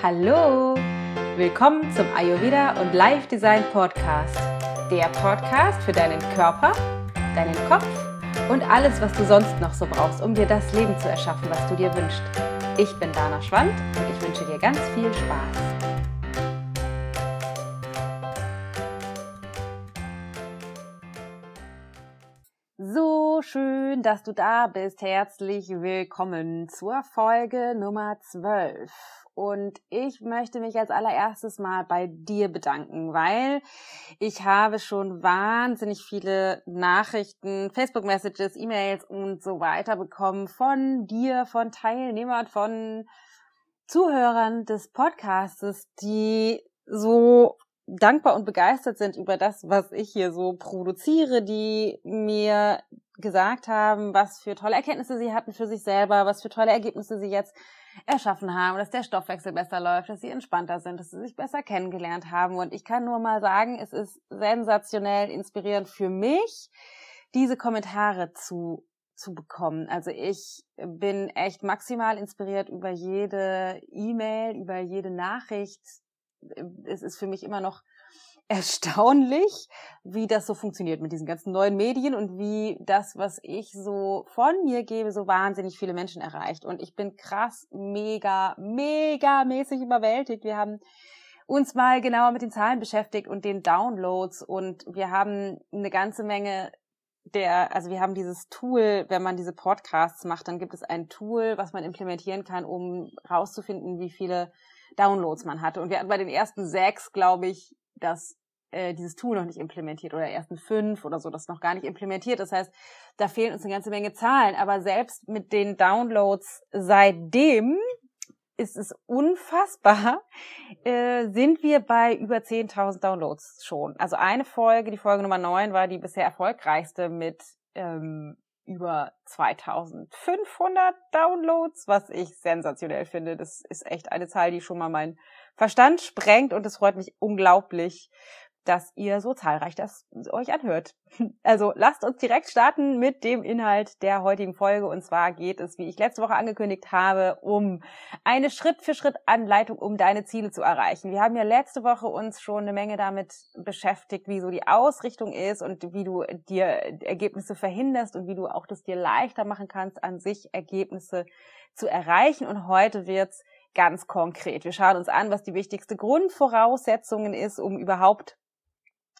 Hallo! Willkommen zum Ayurveda und Life Design Podcast. Der Podcast für deinen Körper, deinen Kopf und alles, was du sonst noch so brauchst, um dir das Leben zu erschaffen, was du dir wünschst. Ich bin Dana Schwand und ich wünsche dir ganz viel Spaß. So schön, dass du da bist. Herzlich willkommen zur Folge Nummer 12. Und ich möchte mich als allererstes mal bei dir bedanken, weil ich habe schon wahnsinnig viele Nachrichten, Facebook-Messages, E-Mails und so weiter bekommen von dir, von Teilnehmern, von Zuhörern des Podcastes, die so dankbar und begeistert sind über das, was ich hier so produziere, die mir gesagt haben, was für tolle Erkenntnisse sie hatten für sich selber, was für tolle Ergebnisse sie jetzt erschaffen haben, dass der Stoffwechsel besser läuft, dass sie entspannter sind, dass sie sich besser kennengelernt haben. Und ich kann nur mal sagen, es ist sensationell inspirierend für mich, diese Kommentare zu zu bekommen. Also ich bin echt maximal inspiriert über jede E-Mail, über jede Nachricht. Es ist für mich immer noch erstaunlich, wie das so funktioniert mit diesen ganzen neuen Medien und wie das, was ich so von mir gebe, so wahnsinnig viele Menschen erreicht. Und ich bin krass, mega, mega mäßig überwältigt. Wir haben uns mal genauer mit den Zahlen beschäftigt und den Downloads und wir haben eine ganze Menge der, also wir haben dieses Tool, wenn man diese Podcasts macht, dann gibt es ein Tool, was man implementieren kann, um rauszufinden, wie viele Downloads man hatte. Und wir hatten bei den ersten sechs, glaube ich, das äh, dieses Tool noch nicht implementiert oder ersten fünf oder so, das noch gar nicht implementiert. Das heißt, da fehlen uns eine ganze Menge Zahlen. Aber selbst mit den Downloads seitdem ist es unfassbar, äh, sind wir bei über 10.000 Downloads schon. Also eine Folge, die Folge Nummer 9, war die bisher erfolgreichste mit ähm, über 2500 Downloads, was ich sensationell finde. Das ist echt eine Zahl, die schon mal meinen Verstand sprengt und es freut mich unglaublich, dass ihr so zahlreich das euch anhört. Also lasst uns direkt starten mit dem Inhalt der heutigen Folge. Und zwar geht es, wie ich letzte Woche angekündigt habe, um eine Schritt-für-Schritt-Anleitung, um deine Ziele zu erreichen. Wir haben ja letzte Woche uns schon eine Menge damit beschäftigt, wie so die Ausrichtung ist und wie du dir Ergebnisse verhinderst und wie du auch das dir leichter machen kannst, an sich Ergebnisse zu erreichen. Und heute wird's ganz konkret. Wir schauen uns an, was die wichtigste Grundvoraussetzungen ist, um überhaupt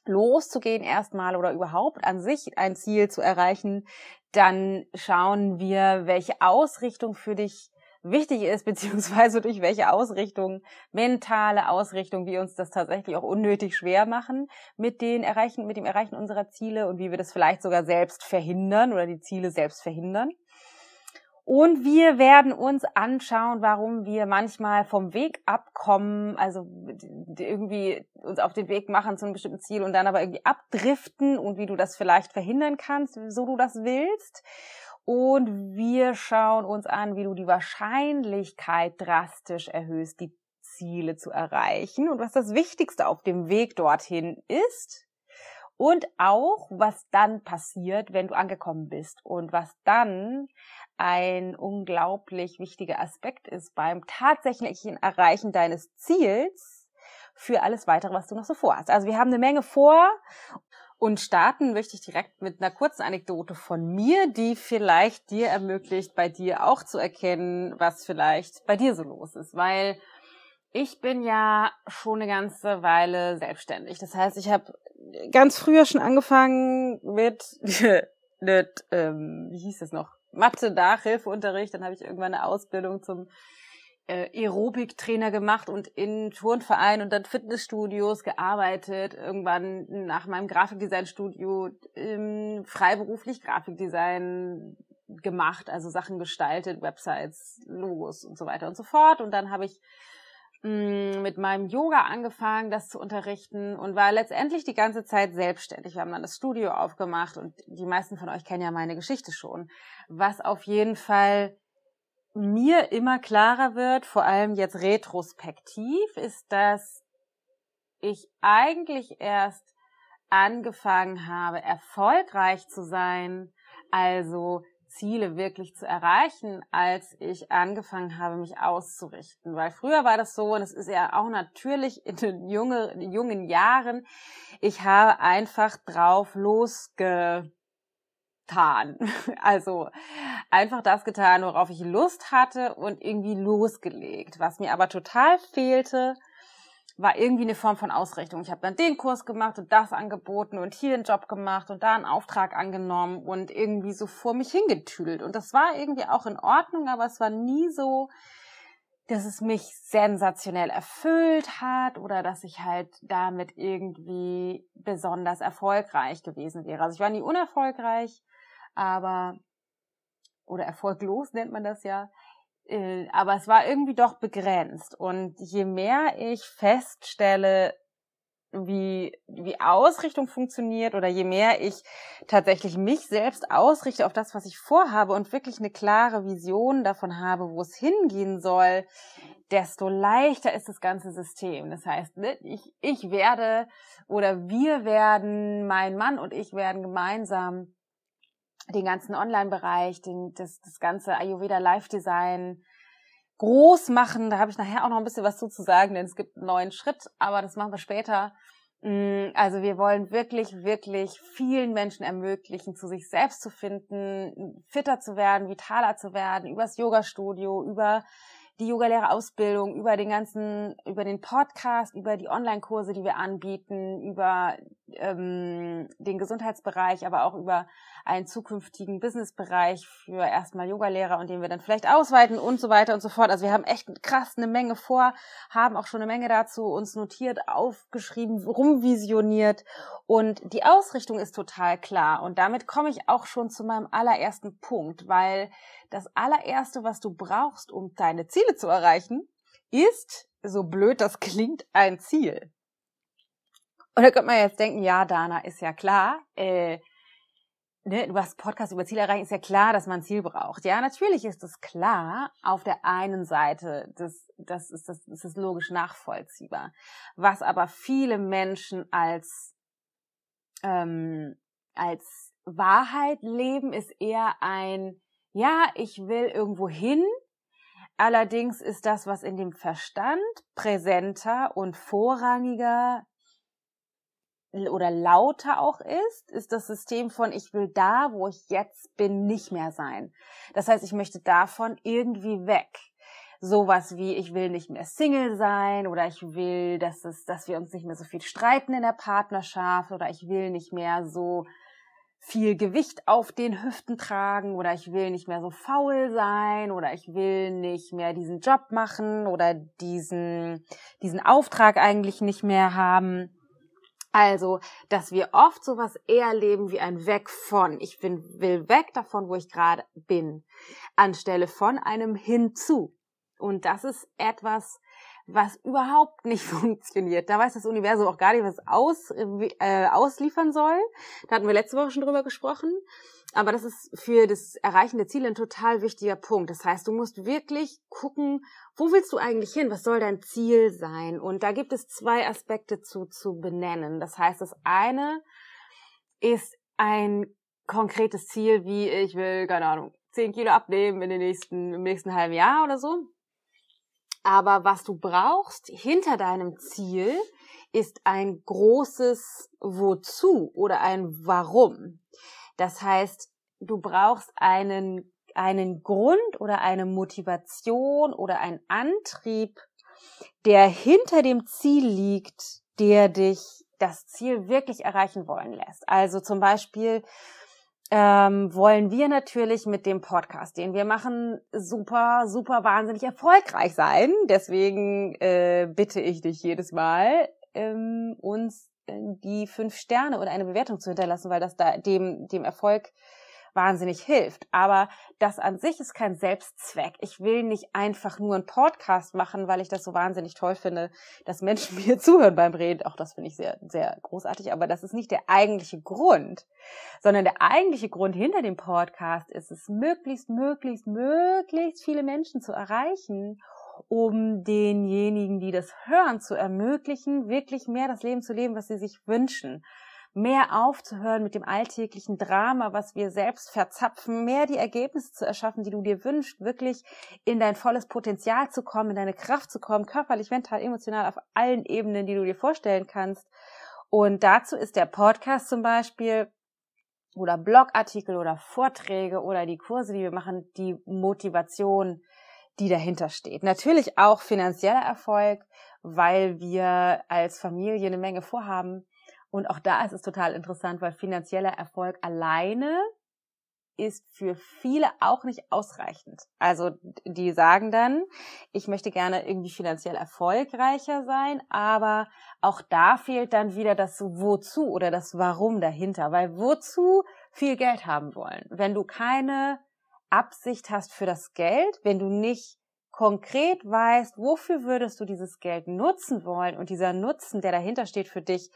loszugehen erstmal oder überhaupt an sich ein Ziel zu erreichen, dann schauen wir, welche Ausrichtung für dich wichtig ist, beziehungsweise durch welche Ausrichtung, mentale Ausrichtung, wir uns das tatsächlich auch unnötig schwer machen mit den Erreichen, mit dem Erreichen unserer Ziele und wie wir das vielleicht sogar selbst verhindern oder die Ziele selbst verhindern. Und wir werden uns anschauen, warum wir manchmal vom Weg abkommen, also irgendwie uns auf den Weg machen zu einem bestimmten Ziel und dann aber irgendwie abdriften und wie du das vielleicht verhindern kannst, so du das willst. Und wir schauen uns an, wie du die Wahrscheinlichkeit drastisch erhöhst, die Ziele zu erreichen und was das Wichtigste auf dem Weg dorthin ist. Und auch, was dann passiert, wenn du angekommen bist und was dann ein unglaublich wichtiger Aspekt ist beim tatsächlichen Erreichen deines Ziels für alles weitere, was du noch so vorhast. Also wir haben eine Menge vor und starten möchte ich direkt mit einer kurzen Anekdote von mir, die vielleicht dir ermöglicht, bei dir auch zu erkennen, was vielleicht bei dir so los ist, weil ich bin ja schon eine ganze Weile selbstständig. Das heißt, ich habe ganz früher schon angefangen mit, mit ähm, wie hieß es noch, Mathe, Nachhilfeunterricht. Dann habe ich irgendwann eine Ausbildung zum äh, Aerobiktrainer gemacht und in Turnvereinen und dann Fitnessstudios gearbeitet. Irgendwann nach meinem Grafikdesignstudio ähm, freiberuflich Grafikdesign gemacht, also Sachen gestaltet, Websites, Logos und so weiter und so fort. Und dann habe ich mit meinem Yoga angefangen, das zu unterrichten und war letztendlich die ganze Zeit selbstständig. Wir haben dann das Studio aufgemacht und die meisten von euch kennen ja meine Geschichte schon. Was auf jeden Fall mir immer klarer wird, vor allem jetzt retrospektiv, ist, dass ich eigentlich erst angefangen habe, erfolgreich zu sein, also Ziele wirklich zu erreichen, als ich angefangen habe, mich auszurichten. Weil früher war das so, und es ist ja auch natürlich in den, junge, jungen Jahren, ich habe einfach drauf losge Also einfach das getan, worauf ich Lust hatte und irgendwie losgelegt. Was mir aber total fehlte, war irgendwie eine Form von Ausrichtung. Ich habe dann den Kurs gemacht und das angeboten und hier einen Job gemacht und da einen Auftrag angenommen und irgendwie so vor mich hingetüdelt. Und das war irgendwie auch in Ordnung, aber es war nie so, dass es mich sensationell erfüllt hat oder dass ich halt damit irgendwie besonders erfolgreich gewesen wäre. Also ich war nie unerfolgreich, aber oder erfolglos nennt man das ja. Äh, aber es war irgendwie doch begrenzt. Und je mehr ich feststelle, wie, wie Ausrichtung funktioniert oder je mehr ich tatsächlich mich selbst ausrichte auf das, was ich vorhabe und wirklich eine klare Vision davon habe, wo es hingehen soll, desto leichter ist das ganze System. Das heißt, ne, ich, ich werde oder wir werden, mein Mann und ich werden gemeinsam den ganzen Online-Bereich, das, das ganze Ayurveda Live-Design groß machen. Da habe ich nachher auch noch ein bisschen was zu sagen, denn es gibt einen neuen Schritt, aber das machen wir später. Mm, also wir wollen wirklich, wirklich vielen Menschen ermöglichen, zu sich selbst zu finden, fitter zu werden, vitaler zu werden, übers Yoga-Studio, über die Yogalehrerausbildung, über den ganzen, über den Podcast, über die Online-Kurse, die wir anbieten, über ähm, den Gesundheitsbereich, aber auch über einen zukünftigen Businessbereich für erstmal Yogalehrer und den wir dann vielleicht ausweiten und so weiter und so fort. Also wir haben echt krass eine Menge vor, haben auch schon eine Menge dazu uns notiert, aufgeschrieben, rumvisioniert und die Ausrichtung ist total klar. Und damit komme ich auch schon zu meinem allerersten Punkt, weil das allererste, was du brauchst, um deine Ziele zu erreichen, ist, so blöd das klingt, ein Ziel. Und da könnte man jetzt denken, ja, Dana, ist ja klar, äh, ne, du hast Podcast über Ziele erreichen, ist ja klar, dass man ein Ziel braucht. Ja, natürlich ist es klar. Auf der einen Seite, das, das, ist, das, das ist logisch nachvollziehbar. Was aber viele Menschen als, ähm, als Wahrheit leben, ist eher ein, ja, ich will irgendwo hin. Allerdings ist das, was in dem Verstand präsenter und vorrangiger oder lauter auch ist, ist das System von ich will da, wo ich jetzt bin, nicht mehr sein. Das heißt, ich möchte davon irgendwie weg. Sowas wie ich will nicht mehr Single sein oder ich will, dass es, dass wir uns nicht mehr so viel streiten in der Partnerschaft oder ich will nicht mehr so viel Gewicht auf den Hüften tragen oder ich will nicht mehr so faul sein oder ich will nicht mehr diesen Job machen oder diesen, diesen Auftrag eigentlich nicht mehr haben also, dass wir oft sowas eher leben wie ein Weg von. Ich bin, will weg davon, wo ich gerade bin, anstelle von einem hinzu. Und das ist etwas, was überhaupt nicht funktioniert. Da weiß das Universum auch gar nicht, was aus, äh, ausliefern soll. Da hatten wir letzte Woche schon drüber gesprochen. Aber das ist für das Erreichen der Ziele ein total wichtiger Punkt. Das heißt, du musst wirklich gucken, wo willst du eigentlich hin? Was soll dein Ziel sein? Und da gibt es zwei Aspekte zu, zu benennen. Das heißt, das eine ist ein konkretes Ziel, wie ich will, keine Ahnung, 10 Kilo abnehmen in den nächsten, im nächsten halben Jahr oder so. Aber was du brauchst hinter deinem Ziel ist ein großes Wozu oder ein Warum. Das heißt, du brauchst einen, einen Grund oder eine Motivation oder einen Antrieb, der hinter dem Ziel liegt, der dich das Ziel wirklich erreichen wollen lässt. Also zum Beispiel ähm, wollen wir natürlich mit dem Podcast, den wir machen, super, super wahnsinnig erfolgreich sein. Deswegen äh, bitte ich dich jedes Mal, ähm, uns die fünf Sterne oder eine Bewertung zu hinterlassen, weil das da dem, dem Erfolg wahnsinnig hilft. Aber das an sich ist kein Selbstzweck. Ich will nicht einfach nur einen Podcast machen, weil ich das so wahnsinnig toll finde, dass Menschen mir zuhören beim Reden. Auch das finde ich sehr, sehr großartig. Aber das ist nicht der eigentliche Grund, sondern der eigentliche Grund hinter dem Podcast ist es, möglichst, möglichst, möglichst viele Menschen zu erreichen um denjenigen, die das hören, zu ermöglichen, wirklich mehr das Leben zu leben, was sie sich wünschen. Mehr aufzuhören mit dem alltäglichen Drama, was wir selbst verzapfen, mehr die Ergebnisse zu erschaffen, die du dir wünschst, wirklich in dein volles Potenzial zu kommen, in deine Kraft zu kommen, körperlich, mental, emotional, auf allen Ebenen, die du dir vorstellen kannst. Und dazu ist der Podcast zum Beispiel oder Blogartikel oder Vorträge oder die Kurse, die wir machen, die Motivation, die dahinter steht. Natürlich auch finanzieller Erfolg, weil wir als Familie eine Menge vorhaben. Und auch da ist es total interessant, weil finanzieller Erfolg alleine ist für viele auch nicht ausreichend. Also die sagen dann, ich möchte gerne irgendwie finanziell erfolgreicher sein, aber auch da fehlt dann wieder das Wozu oder das Warum dahinter, weil wozu viel Geld haben wollen, wenn du keine Absicht hast für das Geld, wenn du nicht konkret weißt, wofür würdest du dieses Geld nutzen wollen und dieser Nutzen, der dahinter steht für dich,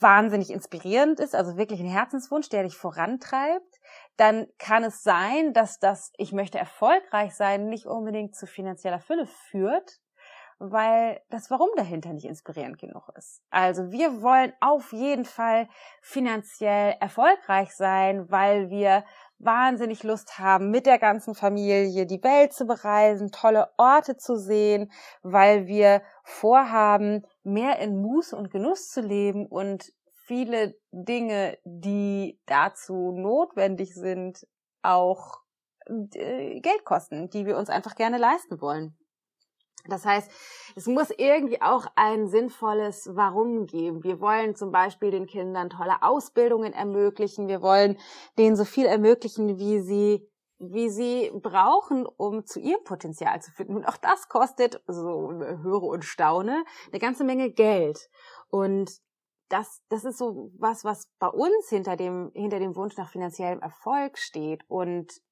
wahnsinnig inspirierend ist, also wirklich ein Herzenswunsch, der dich vorantreibt, dann kann es sein, dass das Ich möchte erfolgreich sein nicht unbedingt zu finanzieller Fülle führt, weil das Warum dahinter nicht inspirierend genug ist. Also wir wollen auf jeden Fall finanziell erfolgreich sein, weil wir wahnsinnig Lust haben, mit der ganzen Familie die Welt zu bereisen, tolle Orte zu sehen, weil wir vorhaben, mehr in Muße und Genuss zu leben und viele Dinge, die dazu notwendig sind, auch äh, Geld kosten, die wir uns einfach gerne leisten wollen. Das heißt, es muss irgendwie auch ein sinnvolles Warum geben. Wir wollen zum Beispiel den Kindern tolle Ausbildungen ermöglichen. Wir wollen denen so viel ermöglichen, wie sie wie sie brauchen, um zu ihrem Potenzial zu finden. Und auch das kostet, so höre und staune, eine ganze Menge Geld. Und das, das ist so was, was bei uns hinter dem, hinter dem Wunsch nach finanziellem Erfolg steht. Und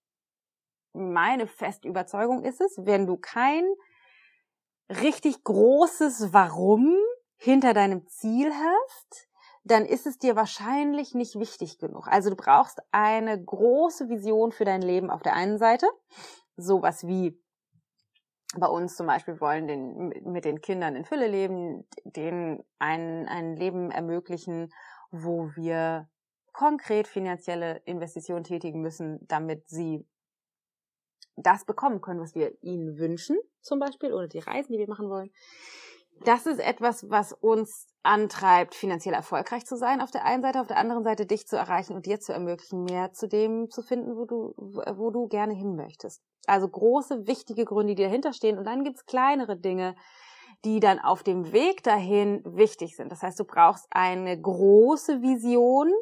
meine feste Überzeugung ist es, wenn du kein richtig großes Warum hinter deinem Ziel hast, dann ist es dir wahrscheinlich nicht wichtig genug. Also du brauchst eine große Vision für dein Leben auf der einen Seite, sowas wie bei uns zum Beispiel wollen den, mit den Kindern in Fülle leben, denen ein, ein Leben ermöglichen, wo wir konkret finanzielle Investitionen tätigen müssen, damit sie das bekommen können, was wir ihnen wünschen, zum Beispiel, oder die Reisen, die wir machen wollen. Das ist etwas, was uns antreibt, finanziell erfolgreich zu sein auf der einen Seite, auf der anderen Seite dich zu erreichen und dir zu ermöglichen, mehr zu dem zu finden, wo du, wo du gerne hin möchtest. Also große, wichtige Gründe, die dahinter stehen. Und dann gibt's kleinere Dinge, die dann auf dem Weg dahin wichtig sind. Das heißt, du brauchst eine große Vision,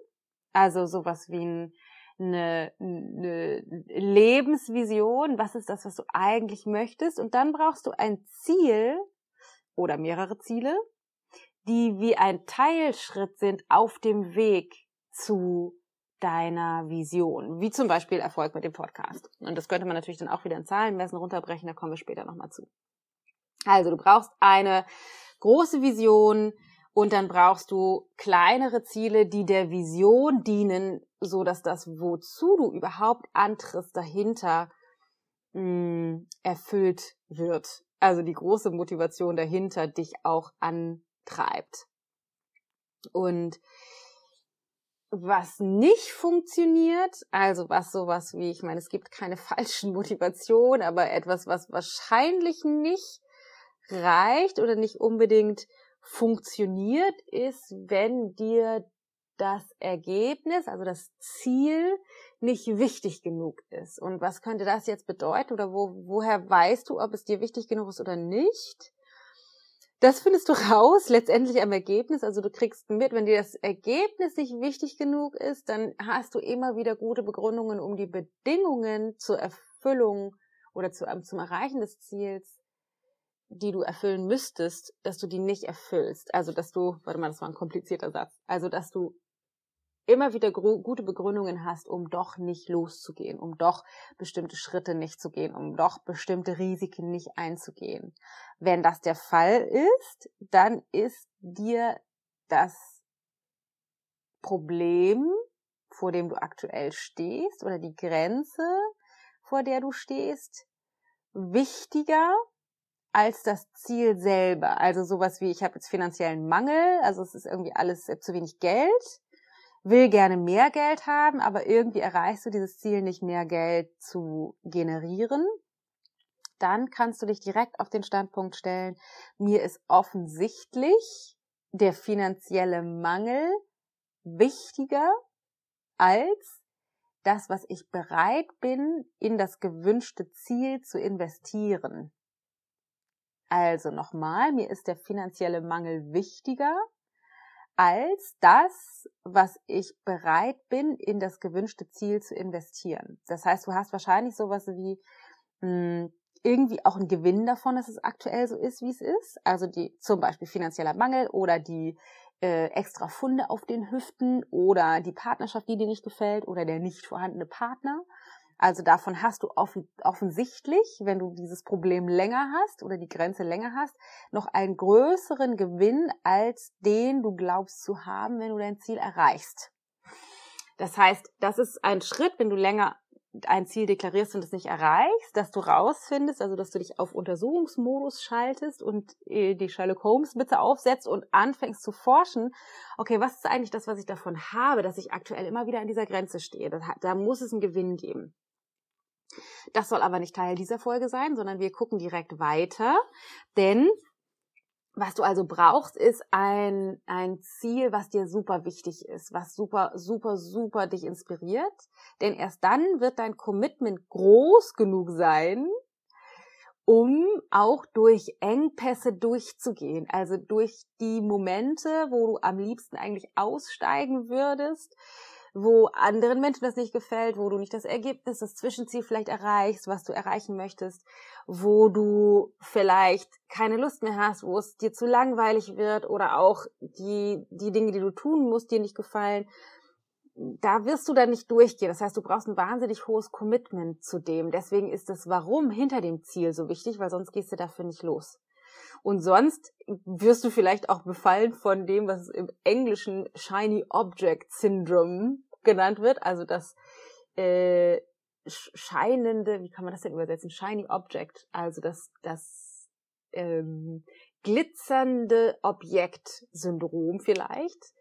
also sowas wie ein eine, eine Lebensvision, was ist das, was du eigentlich möchtest. Und dann brauchst du ein Ziel oder mehrere Ziele, die wie ein Teilschritt sind auf dem Weg zu deiner Vision, wie zum Beispiel Erfolg mit dem Podcast. Und das könnte man natürlich dann auch wieder in Zahlen messen, runterbrechen, da kommen wir später nochmal zu. Also du brauchst eine große Vision, und dann brauchst du kleinere Ziele, die der Vision dienen, so dass das, wozu du überhaupt antrittst, dahinter mh, mm, erfüllt wird. Also die große Motivation dahinter dich auch antreibt. Und was nicht funktioniert, also was sowas wie, ich meine, es gibt keine falschen Motivationen, aber etwas, was wahrscheinlich nicht reicht oder nicht unbedingt funktioniert, ist, wenn dir das Ergebnis, also das Ziel, nicht wichtig genug ist. Und was könnte das jetzt bedeuten oder wo, woher weißt du, ob es dir wichtig genug ist oder nicht? Das findest du raus, letztendlich am Ergebnis. Also du kriegst mit, wenn dir das Ergebnis nicht wichtig genug ist, dann hast du immer wieder gute Begründungen, um die Bedingungen zur Erfüllung oder zu, zum Erreichen des Ziels die du erfüllen müsstest, dass du die nicht erfüllst. Also, dass du, warte mal, das war ein komplizierter Satz. Also, dass du immer wieder gute Begründungen hast, um doch nicht loszugehen, um doch bestimmte Schritte nicht zu gehen, um doch bestimmte Risiken nicht einzugehen. Wenn das der Fall ist, dann ist dir das Problem, vor dem du aktuell stehst, oder die Grenze, vor der du stehst, wichtiger als das Ziel selber. Also sowas wie, ich habe jetzt finanziellen Mangel, also es ist irgendwie alles zu wenig Geld. will gerne mehr Geld haben, aber irgendwie erreichst du dieses Ziel nicht mehr Geld zu generieren, dann kannst du dich direkt auf den Standpunkt stellen, mir ist offensichtlich der finanzielle Mangel wichtiger als das, was ich bereit bin, in das gewünschte Ziel zu investieren. Also nochmal, mir ist der finanzielle Mangel wichtiger als das, was ich bereit bin, in das gewünschte Ziel zu investieren. Das heißt, du hast wahrscheinlich sowas wie mh, hm, irgendwie auch einen Gewinn davon, dass es aktuell so ist, wie es ist. Also die zum Beispiel finanzieller Mangel oder die äh, extra Funde auf den Hüften oder die Partnerschaft, die dir nicht gefällt oder der nicht vorhandene Partner. Also davon hast du offen, offensichtlich, wenn du dieses Problem länger hast oder die Grenze länger hast, noch einen größeren Gewinn als den du glaubst zu haben, wenn du dein Ziel erreichst. Das heißt, das ist ein Schritt, wenn du länger ein Ziel deklarierst und es nicht erreichst, dass du rausfindest, also dass du dich auf Untersuchungsmodus schaltest und äh, die Sherlock Holmes bitte aufsetzt und anfängst zu forschen, okay, was ist eigentlich das, was ich davon habe, dass ich aktuell immer wieder an dieser Grenze stehe? Da, da muss es einen Gewinn geben. Das soll aber nicht Teil dieser Folge sein, sondern wir gucken direkt weiter, denn was du also brauchst, ist ein, ein Ziel, was dir super wichtig ist, was super, super, super dich inspiriert. Denn erst dann wird dein Commitment groß genug sein, um auch durch Engpässe durchzugehen. Also durch die Momente, wo du am liebsten eigentlich aussteigen würdest, wo anderen Menschen das nicht gefällt, wo du nicht das Ergebnis, das Zwischenziel vielleicht erreichst, was du erreichen möchtest, wo du vielleicht keine Lust mehr hast, wo es dir zu langweilig wird oder auch die, die Dinge, die du tun musst, dir nicht gefallen. Da wirst du dann nicht durchgehen. Das heißt, du brauchst ein wahnsinnig hohes Commitment zu dem. Deswegen ist das Warum hinter dem Ziel so wichtig, weil sonst gehst du dafür nicht los. Und sonst wirst du vielleicht auch befallen von dem, was im Englischen Shiny Object Syndrome genannt wird, also das äh, scheinende, wie kann man das denn übersetzen? Shiny Object, also das, das ähm, glitzernde Objekt-Syndrom vielleicht.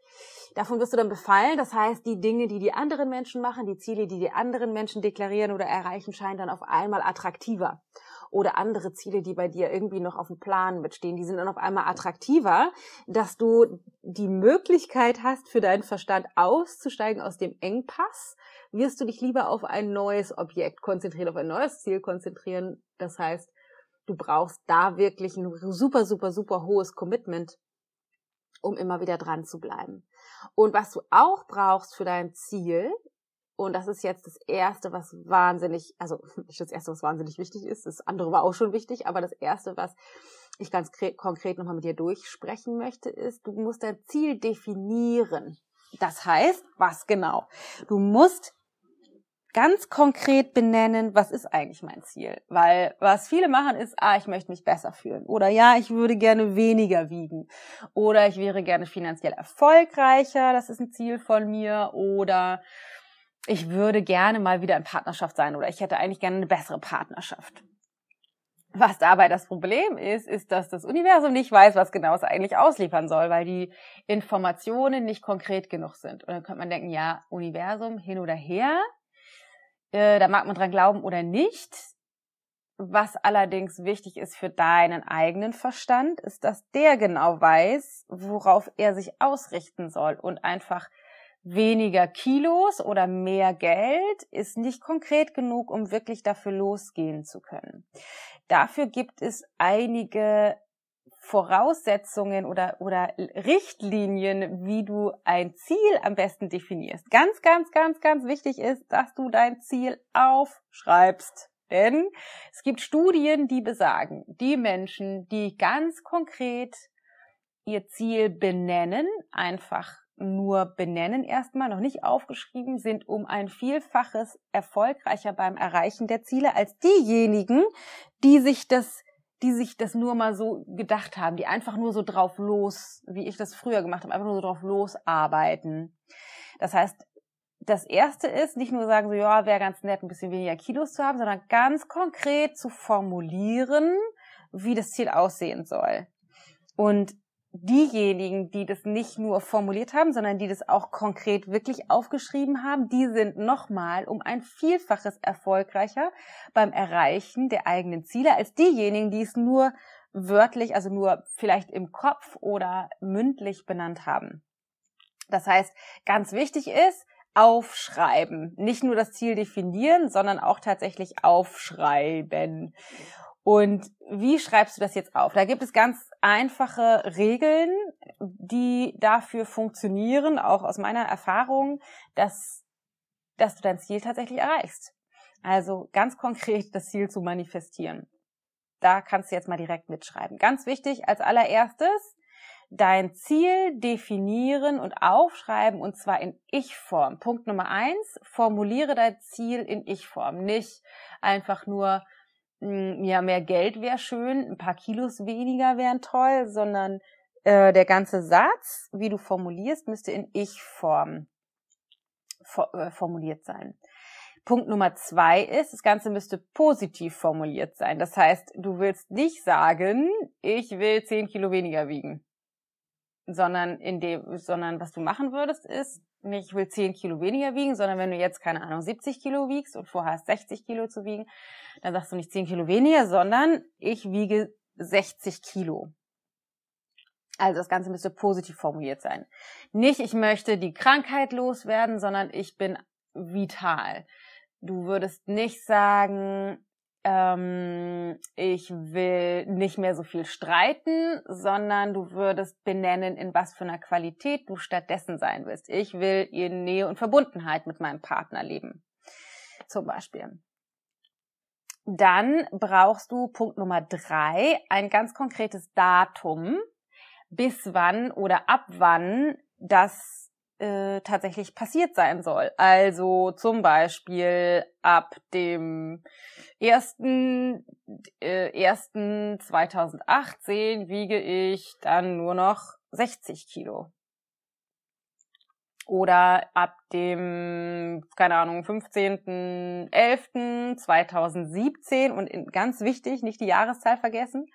Davon wirst du dann befallen. Das heißt, die Dinge, die die anderen Menschen machen, die Ziele, die die anderen Menschen deklarieren oder erreichen, scheinen dann auf einmal attraktiver oder andere Ziele, die bei dir irgendwie noch auf dem Plan mitstehen, die sind dann auf einmal attraktiver, dass du die Möglichkeit hast, für deinen Verstand auszusteigen aus dem Engpass, wirst du dich lieber auf ein neues Objekt konzentrieren, auf ein neues Ziel konzentrieren. Das heißt, du brauchst da wirklich ein super, super, super hohes Commitment, um immer wieder dran zu bleiben. Und was du auch brauchst für dein Ziel, und das ist jetzt das Erste, was wahnsinnig, also nicht das Erste, was wahnsinnig wichtig ist, das andere war auch schon wichtig, aber das Erste, was ich ganz konkret nochmal mit dir durchsprechen möchte, ist, du musst dein Ziel definieren. Das heißt, was genau? Du musst ganz konkret benennen, was ist eigentlich mein Ziel? Weil was viele machen ist, ah, ich möchte mich besser fühlen. Oder ja, ich würde gerne weniger wiegen. Oder ich wäre gerne finanziell erfolgreicher, das ist ein Ziel von mir. Oder ich würde gerne mal wieder in Partnerschaft sein oder ich hätte eigentlich gerne eine bessere Partnerschaft. Was dabei das Problem ist, ist, dass das Universum nicht weiß, was genau es eigentlich ausliefern soll, weil die Informationen nicht konkret genug sind. Und dann könnte man denken, ja, Universum hin oder her, äh, da mag man dran glauben oder nicht. Was allerdings wichtig ist für deinen eigenen Verstand, ist, dass der genau weiß, worauf er sich ausrichten soll und einfach weniger Kilos oder mehr Geld ist nicht konkret genug, um wirklich dafür losgehen zu können. Dafür gibt es einige Voraussetzungen oder, oder Richtlinien, wie du ein Ziel am besten definierst. Ganz, ganz, ganz, ganz wichtig ist, dass du dein Ziel aufschreibst. Denn es gibt Studien, die besagen, die Menschen, die ganz konkret ihr Ziel benennen, einfach nur benennen erstmal, noch nicht aufgeschrieben, sind um ein Vielfaches erfolgreicher beim Erreichen der Ziele als diejenigen, die sich das die sich das nur mal so gedacht haben, die einfach nur so drauf los, wie ich das früher gemacht habe, einfach nur so drauf losarbeiten. Das heißt, das erste ist, nicht nur sagen so, ja, wäre ganz nett, ein bisschen weniger Kilos zu haben, sondern ganz konkret zu formulieren, wie das Ziel aussehen soll. Und diejenigen, die das nicht nur formuliert haben, sondern die das auch konkret wirklich aufgeschrieben haben, die sind nochmal um ein Vielfaches erfolgreicher beim Erreichen der eigenen Ziele als diejenigen, die es nur wörtlich, also nur vielleicht im Kopf oder mündlich benannt haben. Das heißt, ganz wichtig ist, aufschreiben. Nicht nur das Ziel definieren, sondern auch tatsächlich aufschreiben. Und wie schreibst du das jetzt auf? Da gibt es ganz einfache Regeln, die dafür funktionieren, auch aus meiner Erfahrung, dass, dass du dein Ziel tatsächlich erreichst. Also ganz konkret das Ziel zu manifestieren. Da kannst du jetzt mal direkt mitschreiben. Ganz wichtig als allererstes, dein Ziel definieren und aufschreiben und zwar in Ich-Form. Punkt Nummer eins, formuliere dein Ziel in Ich-Form. Nicht einfach nur ja, mehr Geld wäre schön, ein paar Kilos weniger wären toll, sondern äh, der ganze Satz, wie du formulierst, müsste in Ich-Form for äh, formuliert sein. Punkt Nummer zwei ist, das Ganze müsste positiv formuliert sein. Das heißt, du willst nicht sagen, ich will zehn Kilo weniger wiegen, sondern in dem, sondern was du machen würdest ist, nicht, ich will 10 Kilo weniger wiegen, sondern wenn du jetzt, keine Ahnung, 70 Kilo wiegst und vorher hast 60 Kilo zu wiegen, dann sagst du nicht 10 Kilo weniger, sondern ich wiege 60 Kilo. Also das Ganze müsste positiv formuliert sein. Nicht, ich möchte die Krankheit loswerden, sondern ich bin vital. Du würdest nicht sagen, ähm, ich will nicht mehr so viel streiten, sondern du würdest benennen, in was für einer Qualität du stattdessen sein willst. Ich will in Nähe und Verbundenheit mit meinem Partner leben. Zum Beispiel. Dann brauchst du Punkt Nummer drei, ein ganz konkretes Datum, bis wann oder ab wann das äh, tatsächlich passiert sein soll. Also zum Beispiel ab dem ersten äh, ersten 2018 wiege ich dann nur noch 60 Kilo. Oder ab dem, keine Ahnung, 15.11.2017 und in, ganz wichtig, nicht die Jahreszahl vergessen,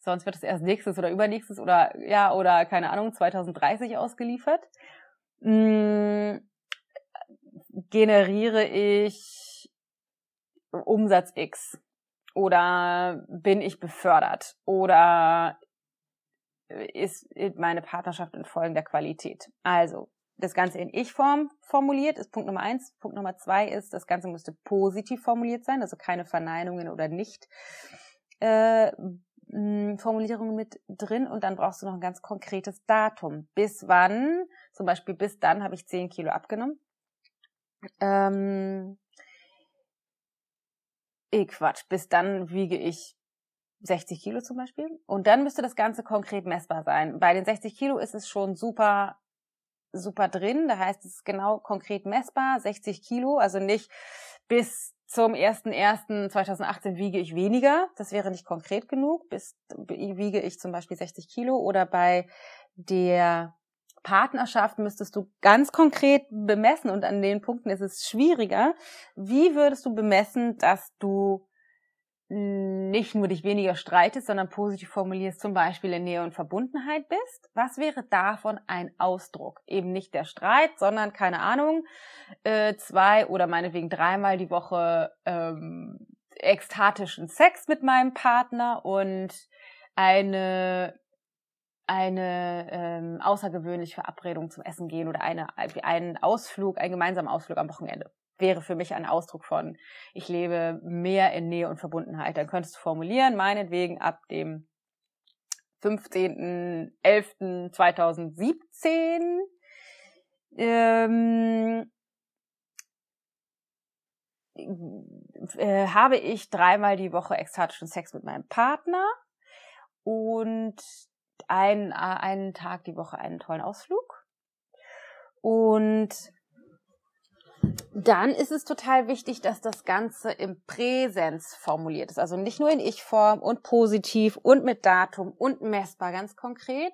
sonst wird es erst nächstes oder übernächstes oder ja, oder keine Ahnung, 2030 ausgeliefert mh, hm, generiere ich Umsatz X oder bin ich befördert oder ist meine Partnerschaft in folgender Qualität. Also das Ganze in Ich-Form formuliert ist Punkt Nummer eins. Punkt Nummer zwei ist, das Ganze müsste positiv formuliert sein, also keine Verneinungen oder nicht äh, hm, Formulierungen mit drin und dann brauchst du noch ein ganz konkretes Datum. Bis wann, zum Beispiel bis dann habe ich 10 Kilo abgenommen. Ähm, eh Quatsch, bis dann wiege ich 60 Kilo zum Beispiel. Und dann müsste das Ganze konkret messbar sein. Bei den 60 Kilo ist es schon super, super drin. Da heißt es genau konkret messbar, 60 Kilo, also nicht bis zum 1.1.2018 wiege ich weniger. Das wäre nicht konkret genug. Bis wiege ich zum Beispiel 60 Kilo oder bei der Partnerschaft müsstest du ganz konkret bemessen und an den Punkten ist es schwieriger. Wie würdest du bemessen, dass du nicht nur dich weniger streitest, sondern positiv formulierst, zum Beispiel in Nähe und Verbundenheit bist, was wäre davon ein Ausdruck? Eben nicht der Streit, sondern keine Ahnung, äh, zwei oder meinetwegen dreimal die Woche ähm, ekstatischen Sex mit meinem Partner und eine eine ähm, außergewöhnliche Verabredung zum Essen gehen oder eine, einen Ausflug, einen gemeinsamen Ausflug am Wochenende wäre für mich ein Ausdruck von, ich lebe mehr in Nähe und Verbundenheit. Dann könntest du formulieren, meinetwegen ab dem 15.11.2017 ähm, äh, habe ich dreimal die Woche ekstatischen Sex mit meinem Partner und ein, einen Tag die Woche einen tollen Ausflug. Und dann ist es total wichtig, dass das Ganze im Präsens formuliert ist. Also nicht nur in Ich-Form und positiv und mit Datum und messbar ganz konkret,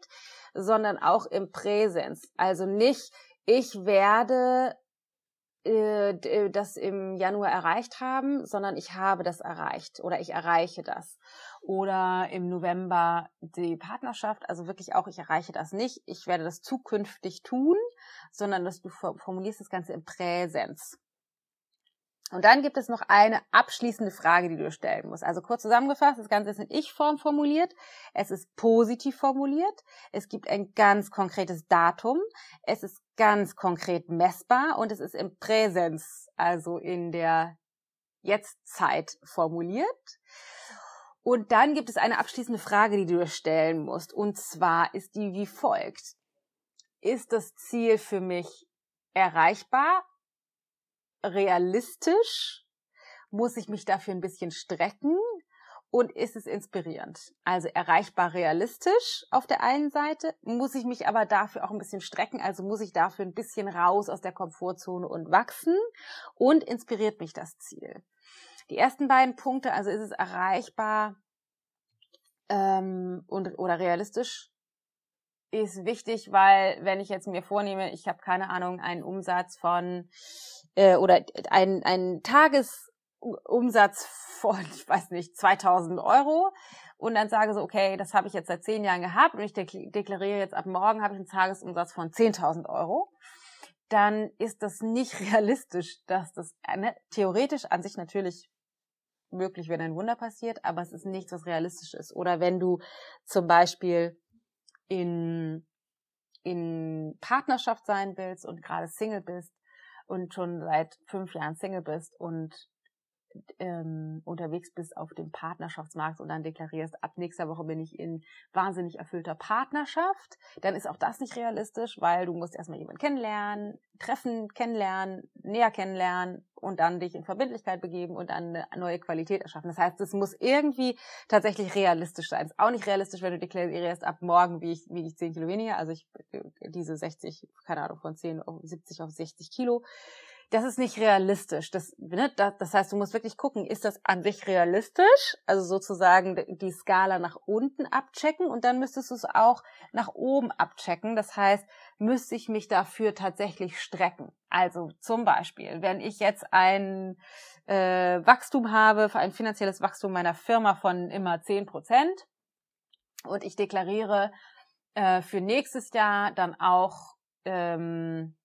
sondern auch im Präsens. Also nicht, ich werde äh, äh, das im Januar erreicht haben, sondern ich habe das erreicht oder ich erreiche das. Oder im November die Partnerschaft, also wirklich auch, ich erreiche das nicht, ich werde das zukünftig tun, sondern dass du formulierst das Ganze im Präsens. Und dann gibt es noch eine abschließende Frage, die du stellen musst. Also kurz zusammengefasst, das Ganze ist in Ich-Form formuliert, es ist positiv formuliert, es gibt ein ganz konkretes Datum, es ist ganz konkret messbar und es ist im Präsens, also in der Jetztzeit formuliert. Und dann gibt es eine abschließende Frage, die du stellen musst. Und zwar ist die wie folgt. Ist das Ziel für mich erreichbar realistisch? Muss ich mich dafür ein bisschen strecken? Und ist es inspirierend? Also erreichbar realistisch auf der einen Seite, muss ich mich aber dafür auch ein bisschen strecken, also muss ich dafür ein bisschen raus aus der Komfortzone und wachsen und inspiriert mich das Ziel. Die ersten beiden Punkte, also ist es erreichbar ähm, und, oder realistisch, ist wichtig, weil wenn ich jetzt mir vornehme, ich habe keine Ahnung, einen Umsatz von äh, oder ein, ein Tagesumsatz von, ich weiß nicht, 2000 Euro und dann sage so, okay, das habe ich jetzt seit zehn Jahren gehabt und ich deklariere jetzt ab morgen habe ich einen Tagesumsatz von 10.000 Euro, dann ist das nicht realistisch, dass das ne, theoretisch an sich natürlich möglich, wenn ein Wunder passiert, aber es ist nichts, was realistisch ist. Oder wenn du zum Beispiel in, in Partnerschaft sein willst und gerade Single bist, und schon seit fünf Jahren Single bist und ähm, unterwegs bist auf dem Partnerschaftsmarkt und dann deklarierst, ab nächster Woche bin ich in wahnsinnig erfüllter Partnerschaft, dann ist auch das nicht realistisch, weil du musst erstmal jemanden kennenlernen, treffen, kennenlernen, näher kennenlernen und dann dich in Verbindlichkeit begeben und dann eine neue Qualität erschaffen. Das heißt, es muss irgendwie tatsächlich realistisch sein. Es ist auch nicht realistisch, wenn du deklarierst, ab morgen wie ich, wie ich 10 Kilo weniger, also ich diese 60, keine Ahnung, von 10 auf 70 auf 60 Kilo das ist nicht realistisch. Das, ne, das heißt, du musst wirklich gucken, ist das an sich realistisch? Also sozusagen die Skala nach unten abchecken und dann müsstest du es auch nach oben abchecken. Das heißt, müsste ich mich dafür tatsächlich strecken. Also zum Beispiel, wenn ich jetzt ein äh, Wachstum habe, ein finanzielles Wachstum meiner Firma von immer zehn Prozent und ich deklariere äh, für nächstes Jahr dann auch ähm,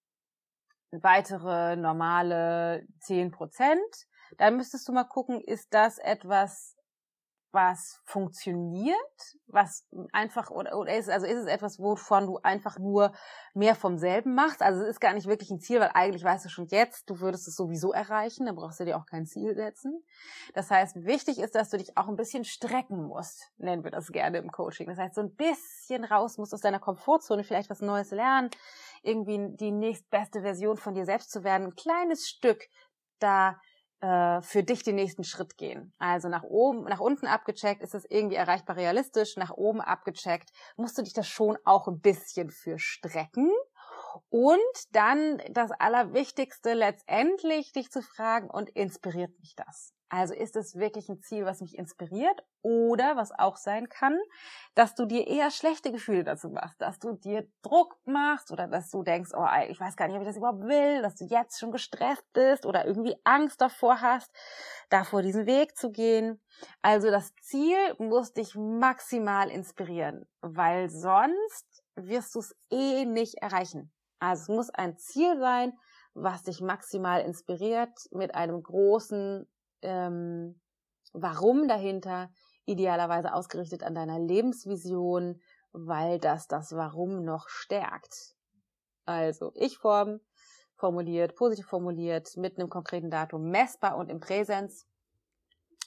weitere normale zehn Prozent. Dann müsstest du mal gucken, ist das etwas, was funktioniert, was einfach oder, oder ist also ist es etwas, wovon du einfach nur mehr vom selben machst? Also es ist gar nicht wirklich ein Ziel, weil eigentlich weißt du schon jetzt, du würdest es sowieso erreichen, dann brauchst du dir auch kein Ziel setzen. Das heißt, wichtig ist, dass du dich auch ein bisschen strecken musst, nennen wir das gerne im Coaching. Das heißt, so ein bisschen raus musst aus deiner Komfortzone, vielleicht was Neues lernen, irgendwie die nächstbeste Version von dir selbst zu werden, ein kleines Stück da äh, für dich den nächsten Schritt gehen. Also nach oben, nach unten abgecheckt, ist es irgendwie erreichbar realistisch, nach oben abgecheckt, musst du dich das schon auch ein bisschen für strecken. Und dann das Allerwichtigste letztendlich, dich zu fragen, und inspiriert mich das? Also ist es wirklich ein Ziel, was mich inspiriert oder was auch sein kann, dass du dir eher schlechte Gefühle dazu machst, dass du dir Druck machst oder dass du denkst, oh, ich weiß gar nicht, ob ich das überhaupt will, dass du jetzt schon gestresst bist oder irgendwie Angst davor hast, davor diesen Weg zu gehen. Also das Ziel muss dich maximal inspirieren, weil sonst wirst du es eh nicht erreichen. Also es muss ein Ziel sein, was dich maximal inspiriert mit einem großen ähm, Warum dahinter, idealerweise ausgerichtet an deiner Lebensvision, weil das das Warum noch stärkt. Also ich form formuliert, positiv formuliert, mit einem konkreten Datum, messbar und im Präsens.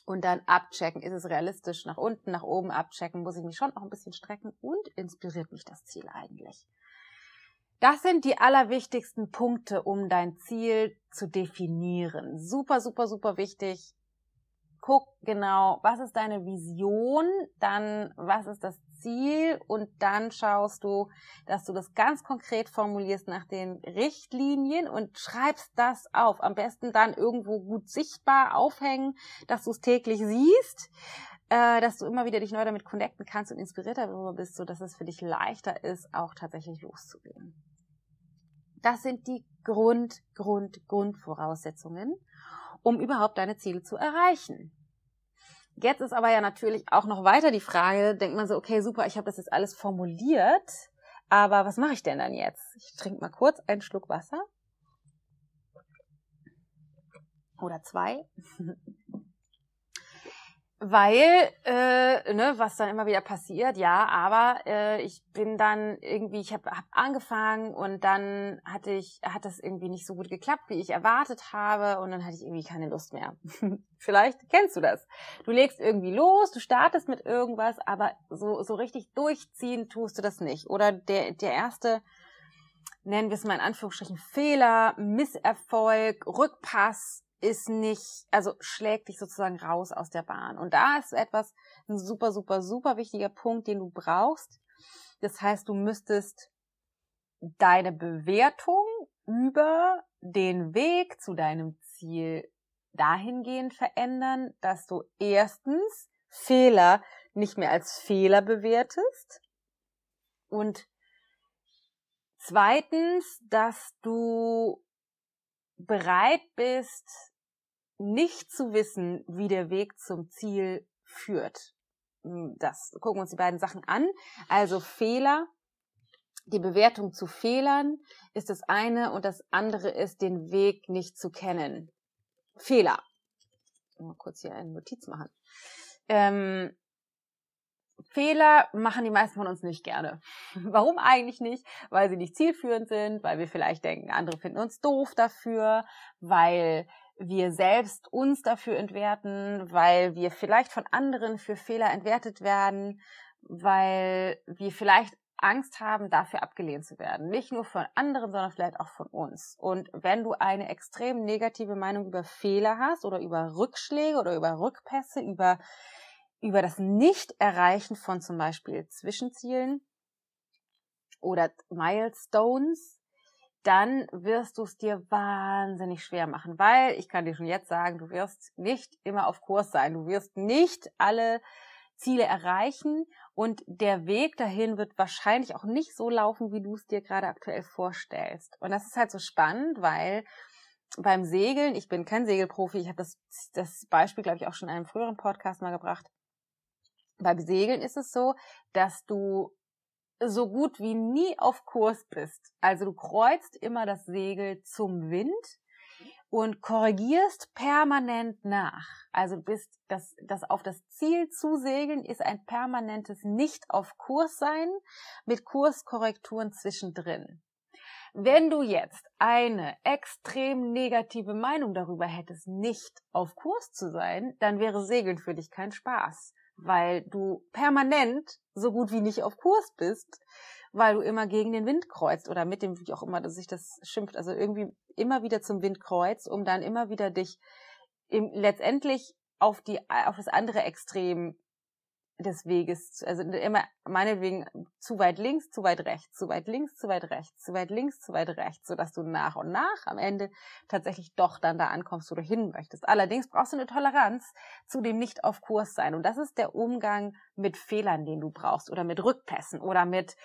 Und dann abchecken, ist es realistisch, nach unten, nach oben abchecken, muss ich mich schon auch ein bisschen strecken und inspiriert mich das Ziel eigentlich. Das sind die allerwichtigsten Punkte, um dein Ziel zu definieren. Super, super, super wichtig. Guck genau, was ist deine Vision, dann was ist das Ziel und dann schaust du, dass du das ganz konkret formulierst nach den Richtlinien und schreibst das auf. Am besten dann irgendwo gut sichtbar aufhängen, dass du es täglich siehst äh, dass du immer wieder dich neu damit connecten kannst und inspirierter darüber bist, so dass es für dich leichter ist, auch tatsächlich loszugehen. Das sind die Grund, Grund, Grundvoraussetzungen, um überhaupt deine Ziele zu erreichen. Jetzt ist aber ja natürlich auch noch weiter die Frage, denkt man so, okay, super, ich habe das jetzt alles formuliert, aber was mache ich denn dann jetzt? Ich trinke mal kurz einen Schluck Wasser. Oder zwei. Weil, äh, ne, was dann immer wieder passiert, ja, aber äh, ich bin dann irgendwie, ich habe hab angefangen und dann hatte ich, hat das irgendwie nicht so gut geklappt, wie ich erwartet habe und dann hatte ich irgendwie keine Lust mehr. Vielleicht kennst du das. Du legst irgendwie los, du startest mit irgendwas, aber so, so richtig durchziehen tust du das nicht. Oder der, der erste, nennen wir es mal in Anführungsstrichen, Fehler, Misserfolg, Rückpass, ist nicht, also schlägt dich sozusagen raus aus der Bahn. Und da ist etwas, ein super, super, super wichtiger Punkt, den du brauchst. Das heißt, du müsstest deine Bewertung über den Weg zu deinem Ziel dahingehend verändern, dass du erstens Fehler nicht mehr als Fehler bewertest und zweitens, dass du bereit bist, nicht zu wissen, wie der Weg zum Ziel führt. Hm, das gucken wir uns die beiden Sachen an. Also Fehler, die Bewertung zu Fehlern ist das eine und das andere ist, den Weg nicht zu kennen. Fehler. Mal kurz hier eine Notiz machen. Ähm, Fehler machen die meisten von uns nicht gerne. Warum eigentlich nicht? Weil sie nicht zielführend sind, weil wir vielleicht denken, andere finden uns doof dafür, weil wir selbst uns dafür entwerten, weil wir vielleicht von anderen für Fehler entwertet werden, weil wir vielleicht Angst haben, dafür abgelehnt zu werden. Nicht nur von anderen, sondern vielleicht auch von uns. Und wenn du eine extrem negative Meinung über Fehler hast oder über Rückschläge oder über Rückpässe, über, über das Nicht-Erreichen von zum Beispiel Zwischenzielen oder Milestones, dann wirst du es dir wahnsinnig schwer machen, weil ich kann dir schon jetzt sagen, du wirst nicht immer auf Kurs sein, du wirst nicht alle Ziele erreichen und der Weg dahin wird wahrscheinlich auch nicht so laufen, wie du es dir gerade aktuell vorstellst. Und das ist halt so spannend, weil beim Segeln, ich bin kein Segelprofi, ich habe das, das Beispiel, glaube ich, auch schon in einem früheren Podcast mal gebracht. Beim Segeln ist es so, dass du so gut wie nie auf Kurs bist. Also du kreuzt immer das Segel zum Wind und korrigierst permanent nach. Also bist das, das auf das Ziel zu segeln ist ein permanentes nicht auf Kurs sein mit Kurskorrekturen zwischendrin. Wenn du jetzt eine extrem negative Meinung darüber hättest, nicht auf Kurs zu sein, dann wäre Segeln für dich kein Spaß weil du permanent so gut wie nicht auf Kurs bist, weil du immer gegen den Wind kreuzt oder mit dem, wie auch immer dass sich das schimpft, also irgendwie immer wieder zum Wind kreuzt, um dann immer wieder dich im, letztendlich auf die, auf das andere Extrem des Weges, also immer meinetwegen zu weit links, zu weit rechts, zu weit links, zu weit rechts, zu weit links, zu weit rechts, sodass du nach und nach am Ende tatsächlich doch dann da ankommst, wo du hin möchtest. Allerdings brauchst du eine Toleranz zu dem nicht auf Kurs sein. Und das ist der Umgang mit Fehlern, den du brauchst, oder mit Rückpässen oder mit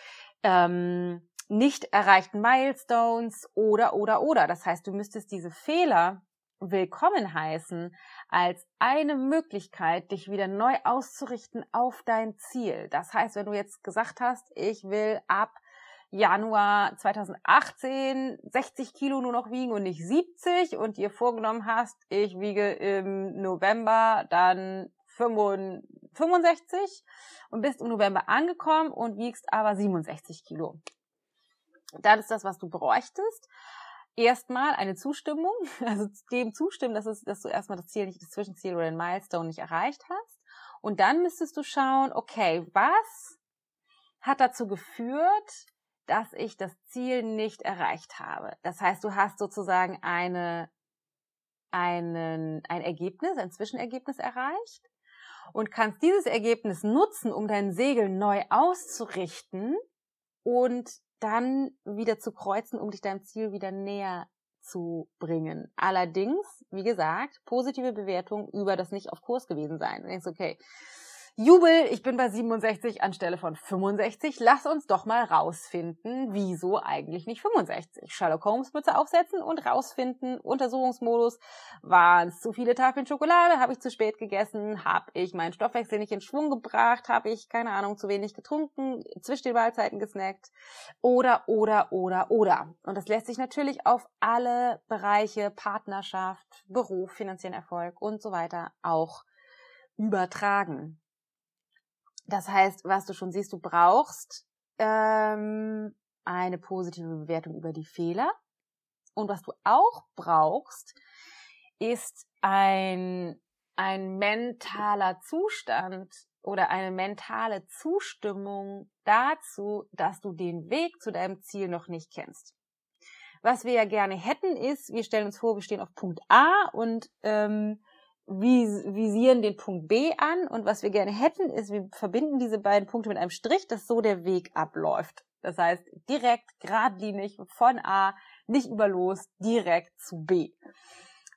ähm, nicht erreichten Milestones oder oder oder. Das heißt, du müsstest diese Fehler willkommen heißen als eine Möglichkeit, dich wieder neu auszurichten auf dein Ziel. Das heißt, wenn du jetzt gesagt hast, ich will ab Januar 2018 60 Kilo nur noch wiegen und nicht 70 und dir vorgenommen hast, ich wiege im November dann 65 und bist im November angekommen und wiegst aber 67 Kilo. Das ist das, was du bräuchtest erstmal eine Zustimmung, also dem zustimmen, dass, es, dass du erstmal das Ziel nicht, das Zwischenziel oder den Milestone nicht erreicht hast. Und dann müsstest du schauen, okay, was hat dazu geführt, dass ich das Ziel nicht erreicht habe? Das heißt, du hast sozusagen eine, einen, ein Ergebnis, ein Zwischenergebnis erreicht und kannst dieses Ergebnis nutzen, um dein Segel neu auszurichten und dann wieder zu kreuzen, um dich deinem Ziel wieder näher zu bringen. Allerdings, wie gesagt, positive Bewertung über das nicht auf Kurs gewesen sein. Du denkst, okay, Jubel, ich bin bei 67 anstelle von 65. Lass uns doch mal rausfinden, wieso eigentlich nicht 65. Sherlock Holmes Mütze aufsetzen und rausfinden, Untersuchungsmodus, waren es zu viele Tafeln Schokolade, habe ich zu spät gegessen, habe ich meinen Stoffwechsel nicht in Schwung gebracht, habe ich, keine Ahnung, zu wenig getrunken, zwischen den Mahlzeiten gesnackt oder, oder, oder, oder. Und das lässt sich natürlich auf alle Bereiche, Partnerschaft, Beruf, finanziellen Erfolg und so weiter auch übertragen. Das heißt, was du schon siehst, du brauchst ähm, eine positive Bewertung über die Fehler. Und was du auch brauchst, ist ein, ein mentaler Zustand oder eine mentale Zustimmung dazu, dass du den Weg zu deinem Ziel noch nicht kennst. Was wir ja gerne hätten, ist, wir stellen uns vor, wir stehen auf Punkt A und ähm, visieren den Punkt B an und was wir gerne hätten, ist, wir verbinden diese beiden Punkte mit einem Strich, dass so der Weg abläuft. Das heißt, direkt, geradlinig von A, nicht über los, direkt zu B.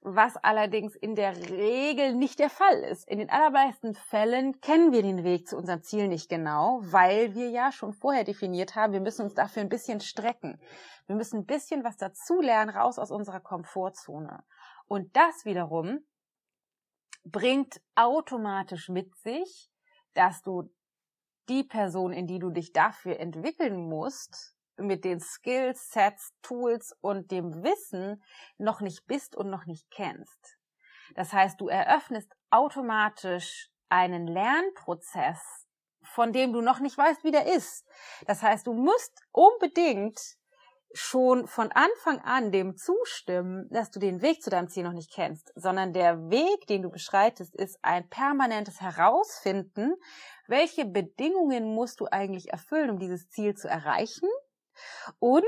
Was allerdings in der Regel nicht der Fall ist. In den allermeisten Fällen kennen wir den Weg zu unserem Ziel nicht genau, weil wir ja schon vorher definiert haben, wir müssen uns dafür ein bisschen strecken. Wir müssen ein bisschen was dazulernen, raus aus unserer Komfortzone. Und das wiederum bringt automatisch mit sich, dass du die Person, in die du dich dafür entwickeln musst, mit den Skills, Sets, Tools und dem Wissen noch nicht bist und noch nicht kennst. Das heißt, du eröffnest automatisch einen Lernprozess, von dem du noch nicht weißt, wie der ist. Das heißt, du musst unbedingt schon von Anfang an dem zustimmen, dass du den Weg zu deinem Ziel noch nicht kennst, sondern der Weg, den du beschreitest, ist ein permanentes Herausfinden, welche Bedingungen musst du eigentlich erfüllen, um dieses Ziel zu erreichen und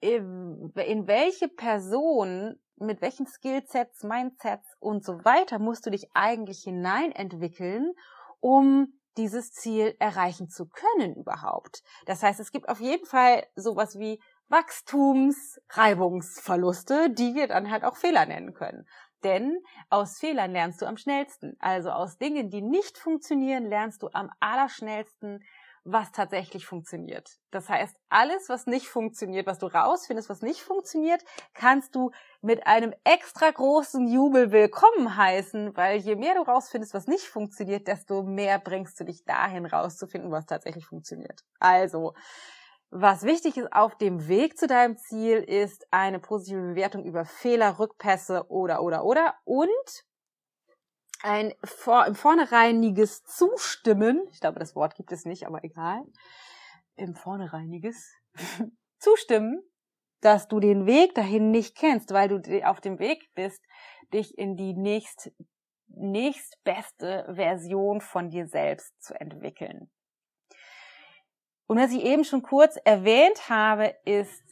in welche Person mit welchen Skillsets, Mindsets und so weiter musst du dich eigentlich hineinentwickeln, um dieses Ziel erreichen zu können überhaupt. Das heißt, es gibt auf jeden Fall sowas wie Wachstumsreibungsverluste, die wir dann halt auch Fehler nennen können. Denn aus Fehlern lernst du am schnellsten. Also aus Dingen, die nicht funktionieren, lernst du am allerschnellsten, was tatsächlich funktioniert. Das heißt, alles, was nicht funktioniert, was du rausfindest, was nicht funktioniert, kannst du mit einem extra großen Jubel willkommen heißen, weil je mehr du rausfindest, was nicht funktioniert, desto mehr bringst du dich dahin rauszufinden, was tatsächlich funktioniert. Also, was wichtig ist auf dem Weg zu deinem Ziel, ist eine positive Bewertung über Fehler, Rückpässe oder, oder, oder und ein vor, im vornhereiniges Zustimmen. Ich glaube, das Wort gibt es nicht, aber egal. Im vornhereiniges Zustimmen, dass du den Weg dahin nicht kennst, weil du auf dem Weg bist, dich in die nächst, nächstbeste Version von dir selbst zu entwickeln. Und was ich eben schon kurz erwähnt habe, ist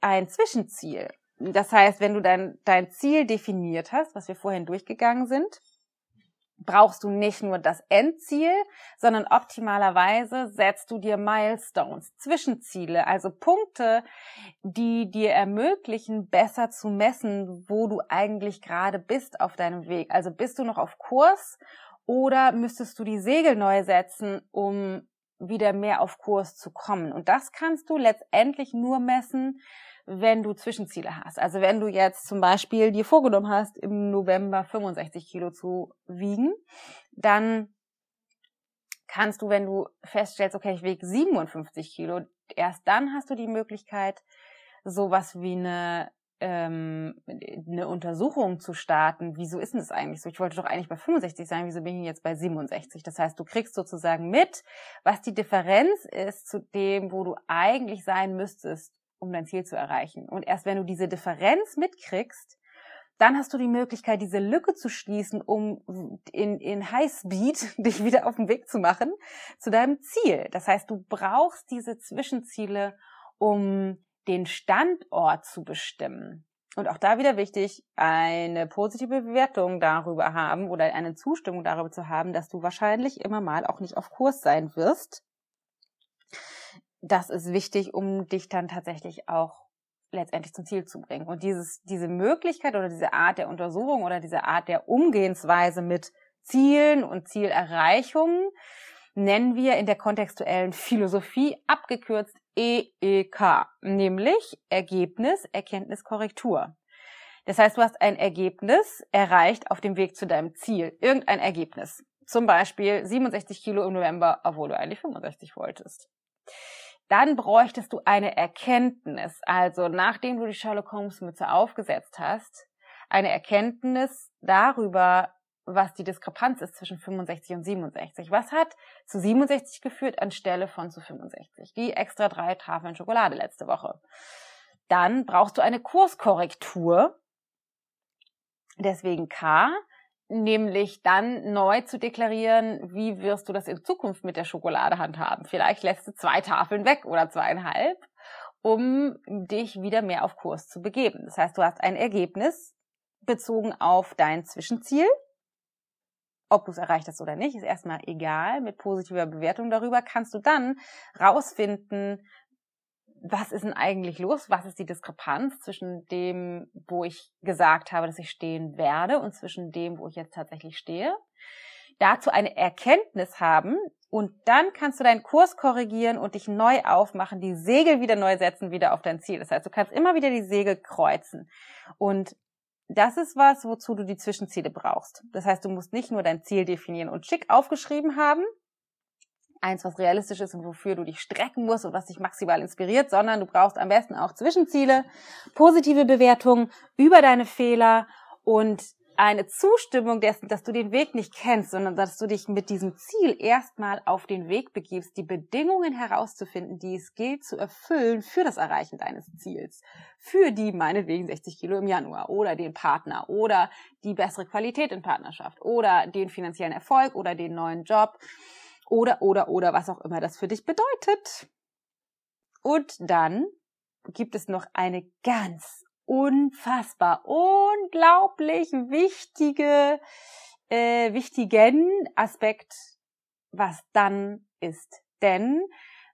ein Zwischenziel. Das heißt, wenn du dein, dein Ziel definiert hast, was wir vorhin durchgegangen sind, brauchst du nicht nur das Endziel, sondern optimalerweise setzt du dir Milestones, Zwischenziele, also Punkte, die dir ermöglichen, besser zu messen, wo du eigentlich gerade bist auf deinem Weg. Also bist du noch auf Kurs oder müsstest du die Segel neu setzen, um wieder mehr auf Kurs zu kommen. Und das kannst du letztendlich nur messen, wenn du Zwischenziele hast. Also wenn du jetzt zum Beispiel dir vorgenommen hast, im November 65 Kilo zu wiegen, dann kannst du, wenn du feststellst, okay, ich wiege 57 Kilo, erst dann hast du die Möglichkeit, sowas wie eine ähm, eine Untersuchung zu starten, wieso ist denn das eigentlich so? Ich wollte doch eigentlich bei 65 sein, wieso bin ich jetzt bei 67? Das heißt, du kriegst sozusagen mit, was die Differenz ist zu dem, wo du eigentlich sein müsstest, um dein Ziel zu erreichen. Und erst wenn du diese Differenz mitkriegst, dann hast du die Möglichkeit, diese Lücke zu schließen, um in, in Highspeed dich wieder auf den Weg zu machen zu deinem Ziel. Das heißt, du brauchst diese Zwischenziele, um den Standort zu bestimmen. Und auch da wieder wichtig, eine positive Bewertung darüber haben oder eine Zustimmung darüber zu haben, dass du wahrscheinlich immer mal auch nicht auf Kurs sein wirst. Das ist wichtig, um dich dann tatsächlich auch letztendlich zum Ziel zu bringen. Und dieses, diese Möglichkeit oder diese Art der Untersuchung oder diese Art der Umgehensweise mit Zielen und Zielerreichungen nennen wir in der kontextuellen Philosophie abgekürzt EEK, nämlich Ergebnis, Erkenntnis, Korrektur. Das heißt, du hast ein Ergebnis erreicht auf dem Weg zu deinem Ziel. Irgendein Ergebnis. Zum Beispiel 67 Kilo im November, obwohl du eigentlich 65 wolltest. Dann bräuchtest du eine Erkenntnis. Also, nachdem du die Sherlock Holmes Mütze aufgesetzt hast, eine Erkenntnis darüber, was die Diskrepanz ist zwischen 65 und 67. Was hat zu 67 geführt anstelle von zu 65? Die extra drei Tafeln Schokolade letzte Woche. Dann brauchst du eine Kurskorrektur. Deswegen K, nämlich dann neu zu deklarieren, wie wirst du das in Zukunft mit der Schokolade handhaben. Vielleicht lässt du zwei Tafeln weg oder zweieinhalb, um dich wieder mehr auf Kurs zu begeben. Das heißt, du hast ein Ergebnis bezogen auf dein Zwischenziel ob du es erreicht hast oder nicht, ist erstmal egal. Mit positiver Bewertung darüber kannst du dann rausfinden, was ist denn eigentlich los? Was ist die Diskrepanz zwischen dem, wo ich gesagt habe, dass ich stehen werde und zwischen dem, wo ich jetzt tatsächlich stehe? Dazu eine Erkenntnis haben und dann kannst du deinen Kurs korrigieren und dich neu aufmachen, die Segel wieder neu setzen, wieder auf dein Ziel. Das heißt, du kannst immer wieder die Segel kreuzen. Und das ist was, wozu du die Zwischenziele brauchst. Das heißt, du musst nicht nur dein Ziel definieren und schick aufgeschrieben haben, eins, was realistisch ist und wofür du dich strecken musst und was dich maximal inspiriert, sondern du brauchst am besten auch Zwischenziele, positive Bewertungen über deine Fehler und eine Zustimmung dessen, dass du den Weg nicht kennst, sondern dass du dich mit diesem Ziel erstmal auf den Weg begibst, die Bedingungen herauszufinden, die es gilt zu erfüllen für das Erreichen deines Ziels. Für die meinetwegen 60 Kilo im Januar oder den Partner oder die bessere Qualität in Partnerschaft oder den finanziellen Erfolg oder den neuen Job oder, oder, oder was auch immer das für dich bedeutet. Und dann gibt es noch eine ganz unfassbar, unglaublich wichtige, äh, wichtigen Aspekt, was dann ist. Denn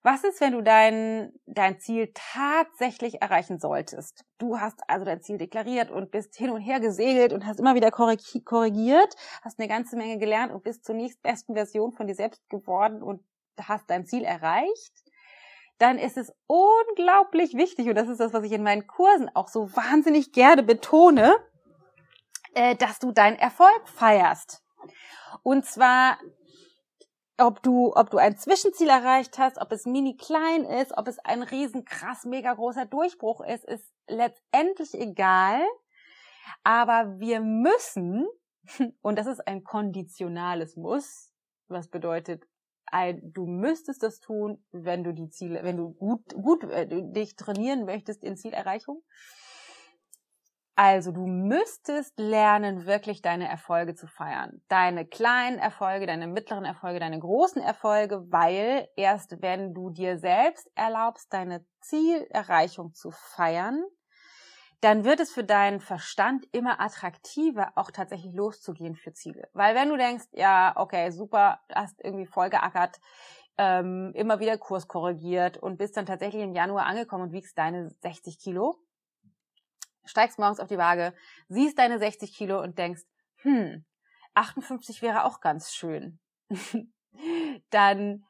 was ist, wenn du dein, dein Ziel tatsächlich erreichen solltest? Du hast also dein Ziel deklariert und bist hin und her gesegelt und hast immer wieder korrigiert, hast eine ganze Menge gelernt und bist zur nächstbesten Version von dir selbst geworden und hast dein Ziel erreicht dann ist es unglaublich wichtig, und das ist das, was ich in meinen Kursen auch so wahnsinnig gerne betone, äh, dass du deinen Erfolg feierst. Und zwar, ob du, ob du ein Zwischenziel erreicht hast, ob es mini klein ist, ob es ein riesen krass mega großer Durchbruch ist, ist letztendlich egal. Aber wir müssen, und das ist ein konditionales Muss, was bedeutet, ein, du müsstest das tun, wenn du die Ziele, wenn du gut, gut äh, dich trainieren möchtest in Zielerreichung. Also du müsstest lernen, wirklich deine Erfolge zu feiern. Deine kleinen Erfolge, deine mittleren Erfolge, deine großen Erfolge, weil erst wenn du dir selbst erlaubst, deine Zielerreichung zu feiern, dann wird es für deinen Verstand immer attraktiver, auch tatsächlich loszugehen für Ziele. Weil wenn du denkst, ja, okay, super, hast irgendwie voll geackert, ähm, immer wieder Kurs korrigiert und bist dann tatsächlich im Januar angekommen und wiegst deine 60 Kilo, steigst morgens auf die Waage, siehst deine 60 Kilo und denkst, hm, 58 wäre auch ganz schön. dann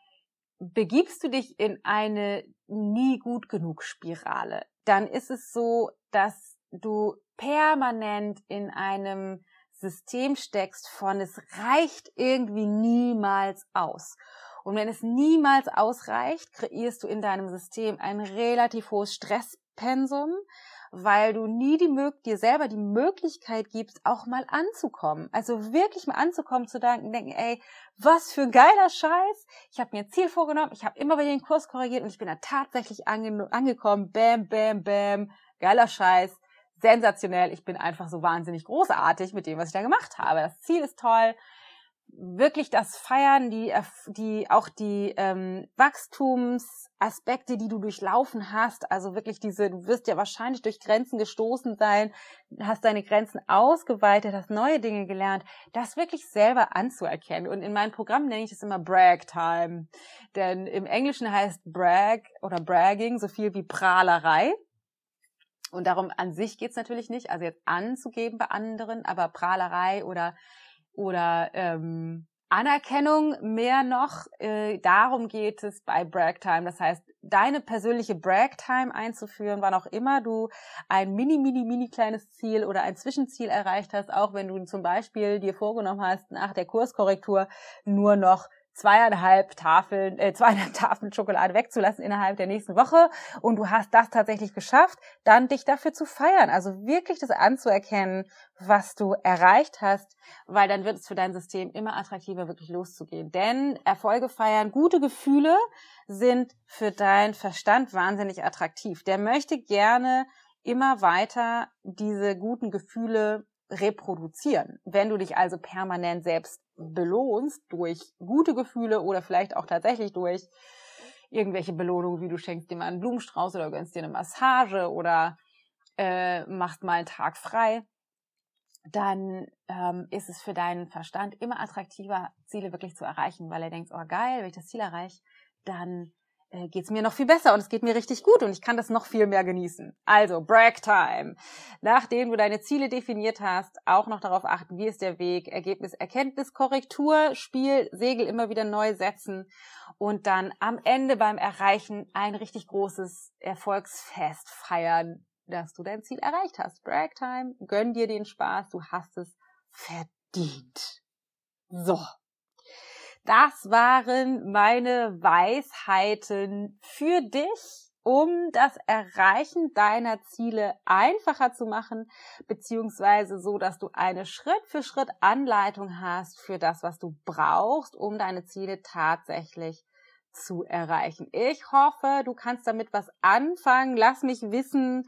begibst du dich in eine nie gut genug Spirale. Dann ist es so, dass du permanent in einem System steckst von es reicht irgendwie niemals aus. Und wenn es niemals ausreicht, kreierst du in deinem System ein relativ hohes Stresspensum, weil du nie die dir selber die Möglichkeit gibst, auch mal anzukommen. Also wirklich mal anzukommen, zu denken, denken, ey, was für ein geiler Scheiß. Ich habe mir ein Ziel vorgenommen, ich habe immer wieder den Kurs korrigiert und ich bin da tatsächlich ange angekommen. Bam, bam, bam, geiler Scheiß sensationell. Ich bin einfach so wahnsinnig großartig mit dem, was ich da gemacht habe. Das Ziel ist toll. Wirklich das Feiern, die, die auch die ähm, Wachstumsaspekte, die du durchlaufen hast, also wirklich diese, du wirst ja wahrscheinlich durch Grenzen gestoßen sein, hast deine Grenzen ausgeweitet, hast neue Dinge gelernt, das wirklich selber anzuerkennen. Und in meinem Programm nenne ich es immer Brag Time. Denn im Englischen heißt Brag oder Bragging so viel wie Prahlerei. Und darum an sich geht's natürlich nicht, also jetzt anzugeben bei anderen, aber Prahlerei oder oder ähm, Anerkennung mehr noch. Äh, darum geht es bei Bragtime. Das heißt, deine persönliche Bragtime einzuführen, wann auch immer du ein mini, mini, mini kleines Ziel oder ein Zwischenziel erreicht hast, auch wenn du zum Beispiel dir vorgenommen hast, nach der Kurskorrektur nur noch zweieinhalb Tafeln, äh, zweieinhalb Tafeln Schokolade wegzulassen innerhalb der nächsten Woche und du hast das tatsächlich geschafft, dann dich dafür zu feiern. Also wirklich das anzuerkennen, was du erreicht hast, weil dann wird es für dein System immer attraktiver, wirklich loszugehen. Denn Erfolge feiern, gute Gefühle sind für deinen Verstand wahnsinnig attraktiv. Der möchte gerne immer weiter diese guten Gefühle reproduzieren. Wenn du dich also permanent selbst belohnst durch gute Gefühle oder vielleicht auch tatsächlich durch irgendwelche Belohnungen, wie du schenkst dir mal einen Blumenstrauß oder gönnst dir eine Massage oder äh, machst mal einen Tag frei, dann ähm, ist es für deinen Verstand immer attraktiver, Ziele wirklich zu erreichen, weil er denkt, oh geil, wenn ich das Ziel erreiche, dann äh, geht es mir noch viel besser und es geht mir richtig gut und ich kann das noch viel mehr genießen. Also, Brag Time. Nachdem du deine Ziele definiert hast, auch noch darauf achten, wie ist der Weg, Ergebnis, Erkenntnis, Korrektur, Spiel, Segel immer wieder neu setzen und dann am Ende beim Erreichen ein richtig großes Erfolgsfest feiern, dass du dein Ziel erreicht hast. Brag Time, gönn dir den Spaß, du hast es verdient. So. Das waren meine Weisheiten für dich, um das Erreichen deiner Ziele einfacher zu machen, beziehungsweise so, dass du eine Schritt für Schritt Anleitung hast für das, was du brauchst, um deine Ziele tatsächlich zu erreichen. Ich hoffe, du kannst damit was anfangen. Lass mich wissen,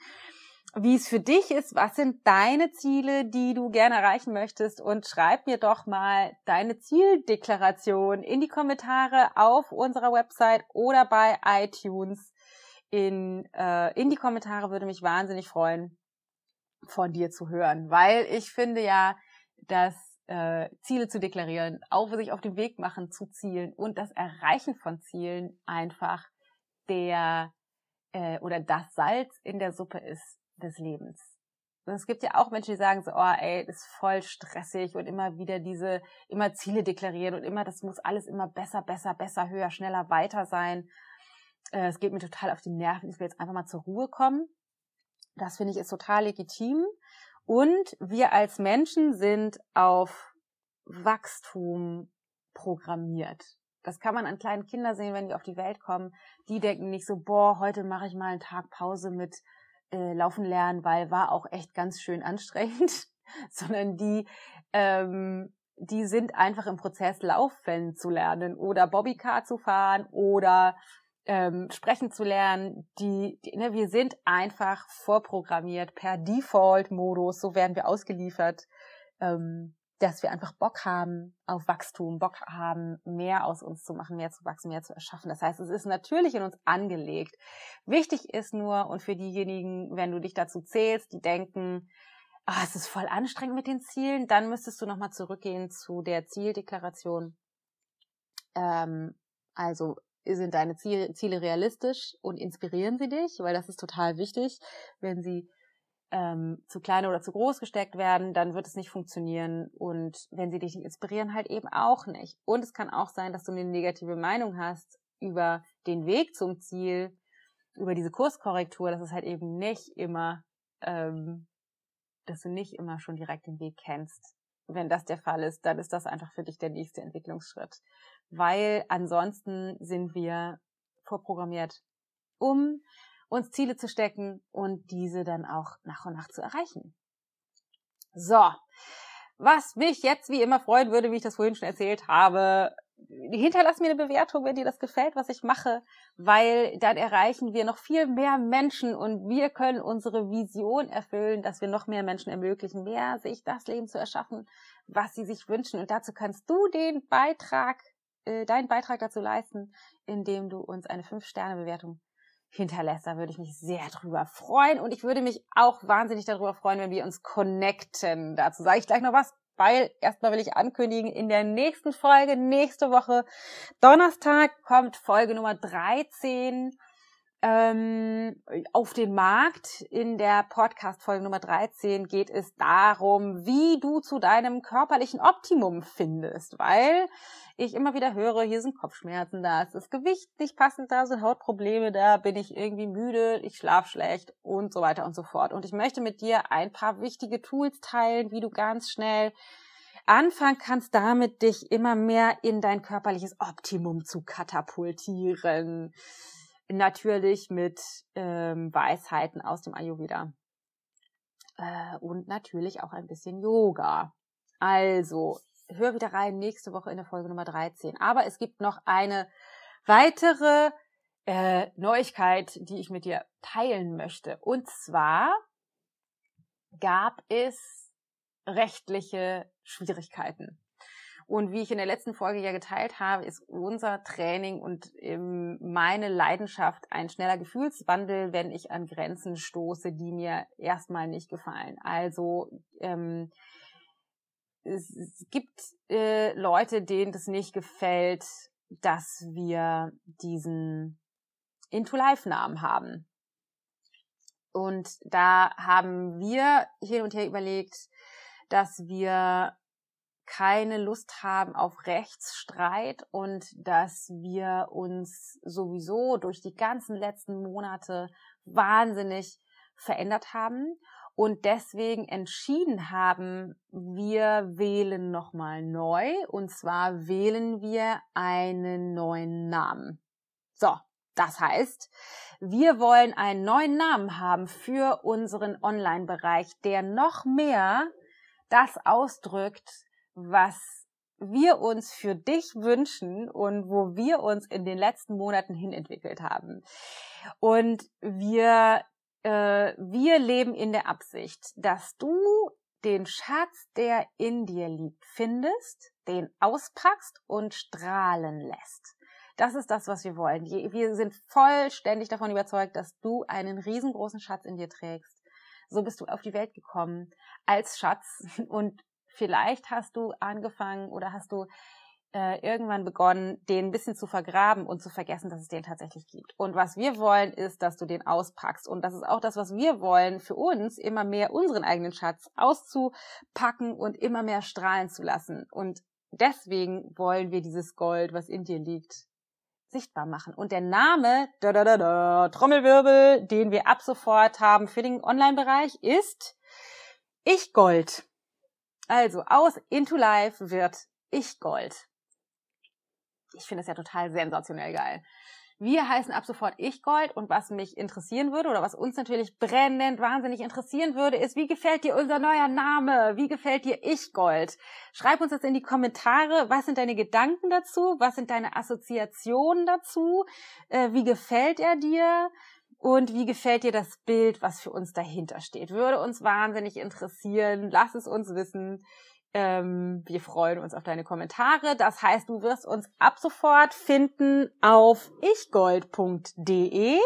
wie es für dich ist. Was sind deine Ziele, die du gerne erreichen möchtest? Und schreib mir doch mal deine Zieldeklaration in die Kommentare auf unserer Website oder bei iTunes. In, äh, in die Kommentare würde mich wahnsinnig freuen, von dir zu hören, weil ich finde ja, dass äh, Ziele zu deklarieren, auch sich auf den Weg machen zu Zielen und das Erreichen von Zielen einfach der äh, oder das Salz in der Suppe ist des Lebens. Und es gibt ja auch Menschen, die sagen so, oh ey, das ist voll stressig und immer wieder diese, immer Ziele deklarieren und immer, das muss alles immer besser, besser, besser, höher, schneller, weiter sein. Äh, es geht mir total auf die Nerven, ich will jetzt einfach mal zur Ruhe kommen. Das finde ich ist total legitim. Und wir als Menschen sind auf Wachstum programmiert. Das kann man an kleinen Kindern sehen, wenn die auf die Welt kommen. Die denken nicht so, boah, heute mache ich mal einen Tag Pause mit äh, laufen lernen, weil war auch echt ganz schön anstrengend, sondern die, ähm, die sind einfach im Prozess, Laufen zu lernen oder Bobbycar zu fahren oder ähm, sprechen zu lernen. Die, die ne, wir sind einfach vorprogrammiert per Default-Modus, so werden wir ausgeliefert. Ähm, dass wir einfach Bock haben auf Wachstum, Bock haben, mehr aus uns zu machen, mehr zu wachsen, mehr zu erschaffen. Das heißt, es ist natürlich in uns angelegt. Wichtig ist nur, und für diejenigen, wenn du dich dazu zählst, die denken, ah, es ist voll anstrengend mit den Zielen, dann müsstest du nochmal zurückgehen zu der Zieldeklaration. Ähm, also sind deine Ziele realistisch und inspirieren sie dich, weil das ist total wichtig, wenn sie ähm, zu klein oder zu groß gesteckt werden, dann wird es nicht funktionieren. Und wenn sie dich nicht inspirieren, halt eben auch nicht. Und es kann auch sein, dass du eine negative Meinung hast über den Weg zum Ziel, über diese Kurskorrektur, dass es halt eben nicht immer, ähm, dass du nicht immer schon direkt den Weg kennst. Wenn das der Fall ist, dann ist das einfach für dich der nächste Entwicklungsschritt. Weil ansonsten sind wir vorprogrammiert, um uns Ziele zu stecken und diese dann auch nach und nach zu erreichen. So, was mich jetzt wie immer freuen würde, wie ich das vorhin schon erzählt habe, hinterlass mir eine Bewertung, wenn dir das gefällt, was ich mache, weil dann erreichen wir noch viel mehr Menschen und wir können unsere Vision erfüllen, dass wir noch mehr Menschen ermöglichen, mehr sich das Leben zu erschaffen, was sie sich wünschen. Und dazu kannst du den Beitrag, äh, deinen Beitrag dazu leisten, indem du uns eine 5-Sterne-Bewertung hinterlässt. Da würde ich mich sehr drüber freuen. Und ich würde mich auch wahnsinnig darüber freuen, wenn wir uns connecten. Dazu sage ich gleich noch was, weil erstmal will ich ankündigen, in der nächsten Folge, nächste Woche, Donnerstag, kommt Folge Nummer 13 ähm, auf den Markt. In der Podcast-Folge Nummer 13 geht es darum, wie du zu deinem körperlichen Optimum findest, weil ich immer wieder höre, hier sind Kopfschmerzen da, ist das Gewicht nicht passend da, sind Hautprobleme da, bin ich irgendwie müde, ich schlaf schlecht und so weiter und so fort. Und ich möchte mit dir ein paar wichtige Tools teilen, wie du ganz schnell anfangen kannst, damit dich immer mehr in dein körperliches Optimum zu katapultieren natürlich mit ähm, Weisheiten aus dem Ayurveda. Äh, und natürlich auch ein bisschen Yoga. Also, hör wieder rein nächste Woche in der Folge Nummer 13. Aber es gibt noch eine weitere äh, Neuigkeit, die ich mit dir teilen möchte. Und zwar gab es rechtliche Schwierigkeiten. Und wie ich in der letzten Folge ja geteilt habe, ist unser Training und meine Leidenschaft ein schneller Gefühlswandel, wenn ich an Grenzen stoße, die mir erstmal nicht gefallen. Also ähm, es, es gibt äh, Leute, denen das nicht gefällt, dass wir diesen Into-Life-Namen haben. Und da haben wir hin und her überlegt, dass wir keine Lust haben auf Rechtsstreit und dass wir uns sowieso durch die ganzen letzten Monate wahnsinnig verändert haben und deswegen entschieden haben, wir wählen nochmal neu und zwar wählen wir einen neuen Namen. So, das heißt, wir wollen einen neuen Namen haben für unseren Online-Bereich, der noch mehr das ausdrückt, was wir uns für dich wünschen und wo wir uns in den letzten Monaten hinentwickelt haben. Und wir, äh, wir leben in der Absicht, dass du den Schatz, der in dir liegt, findest, den auspackst und strahlen lässt. Das ist das, was wir wollen. Wir sind vollständig davon überzeugt, dass du einen riesengroßen Schatz in dir trägst. So bist du auf die Welt gekommen als Schatz und vielleicht hast du angefangen oder hast du äh, irgendwann begonnen, den ein bisschen zu vergraben und zu vergessen, dass es den tatsächlich gibt. Und was wir wollen, ist, dass du den auspackst. Und das ist auch das, was wir wollen, für uns immer mehr unseren eigenen Schatz auszupacken und immer mehr strahlen zu lassen. Und deswegen wollen wir dieses Gold, was in dir liegt, sichtbar machen. Und der Name, da, da, da, da, Trommelwirbel, den wir ab sofort haben für den Online-Bereich, ist Ich Gold. Also aus Into Life wird Ich Gold. Ich finde es ja total sensationell geil. Wir heißen ab sofort Ich Gold und was mich interessieren würde oder was uns natürlich brennend wahnsinnig interessieren würde, ist, wie gefällt dir unser neuer Name? Wie gefällt dir Ich Gold? Schreib uns das in die Kommentare. Was sind deine Gedanken dazu? Was sind deine Assoziationen dazu? Äh, wie gefällt er dir? Und wie gefällt dir das Bild, was für uns dahinter steht? Würde uns wahnsinnig interessieren. Lass es uns wissen. Ähm, wir freuen uns auf deine Kommentare. Das heißt, du wirst uns ab sofort finden auf ichgold.de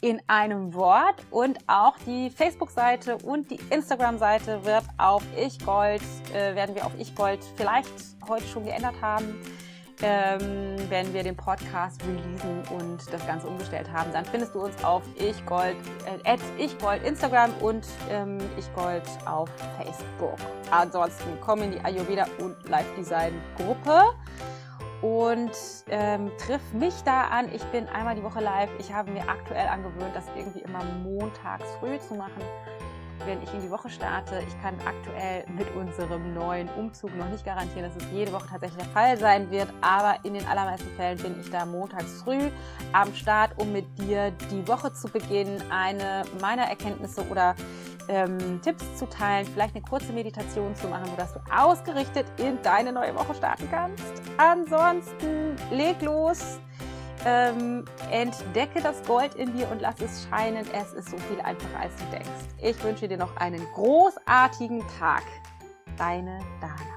in einem Wort und auch die Facebook-Seite und die Instagram-Seite wird auf ichgold, äh, werden wir auf ichgold vielleicht heute schon geändert haben ähm, wenn wir den Podcast releasen und das Ganze umgestellt haben, dann findest du uns auf ichgold, äh, ichgold Instagram und ähm, ichgold auf Facebook. Ansonsten komm in die Ayurveda und Live Design Gruppe und ähm, triff mich da an. Ich bin einmal die Woche live. Ich habe mir aktuell angewöhnt, das irgendwie immer montags früh zu machen wenn ich in die Woche starte. Ich kann aktuell mit unserem neuen Umzug noch nicht garantieren, dass es jede Woche tatsächlich der Fall sein wird, aber in den allermeisten Fällen bin ich da montags früh am Start, um mit dir die Woche zu beginnen, eine meiner Erkenntnisse oder ähm, Tipps zu teilen, vielleicht eine kurze Meditation zu machen, sodass du ausgerichtet in deine neue Woche starten kannst. Ansonsten leg los, ähm, entdecke das Gold in dir und lass es scheinen. Es ist so viel einfacher, als du denkst. Ich wünsche dir noch einen großartigen Tag. Deine Dana.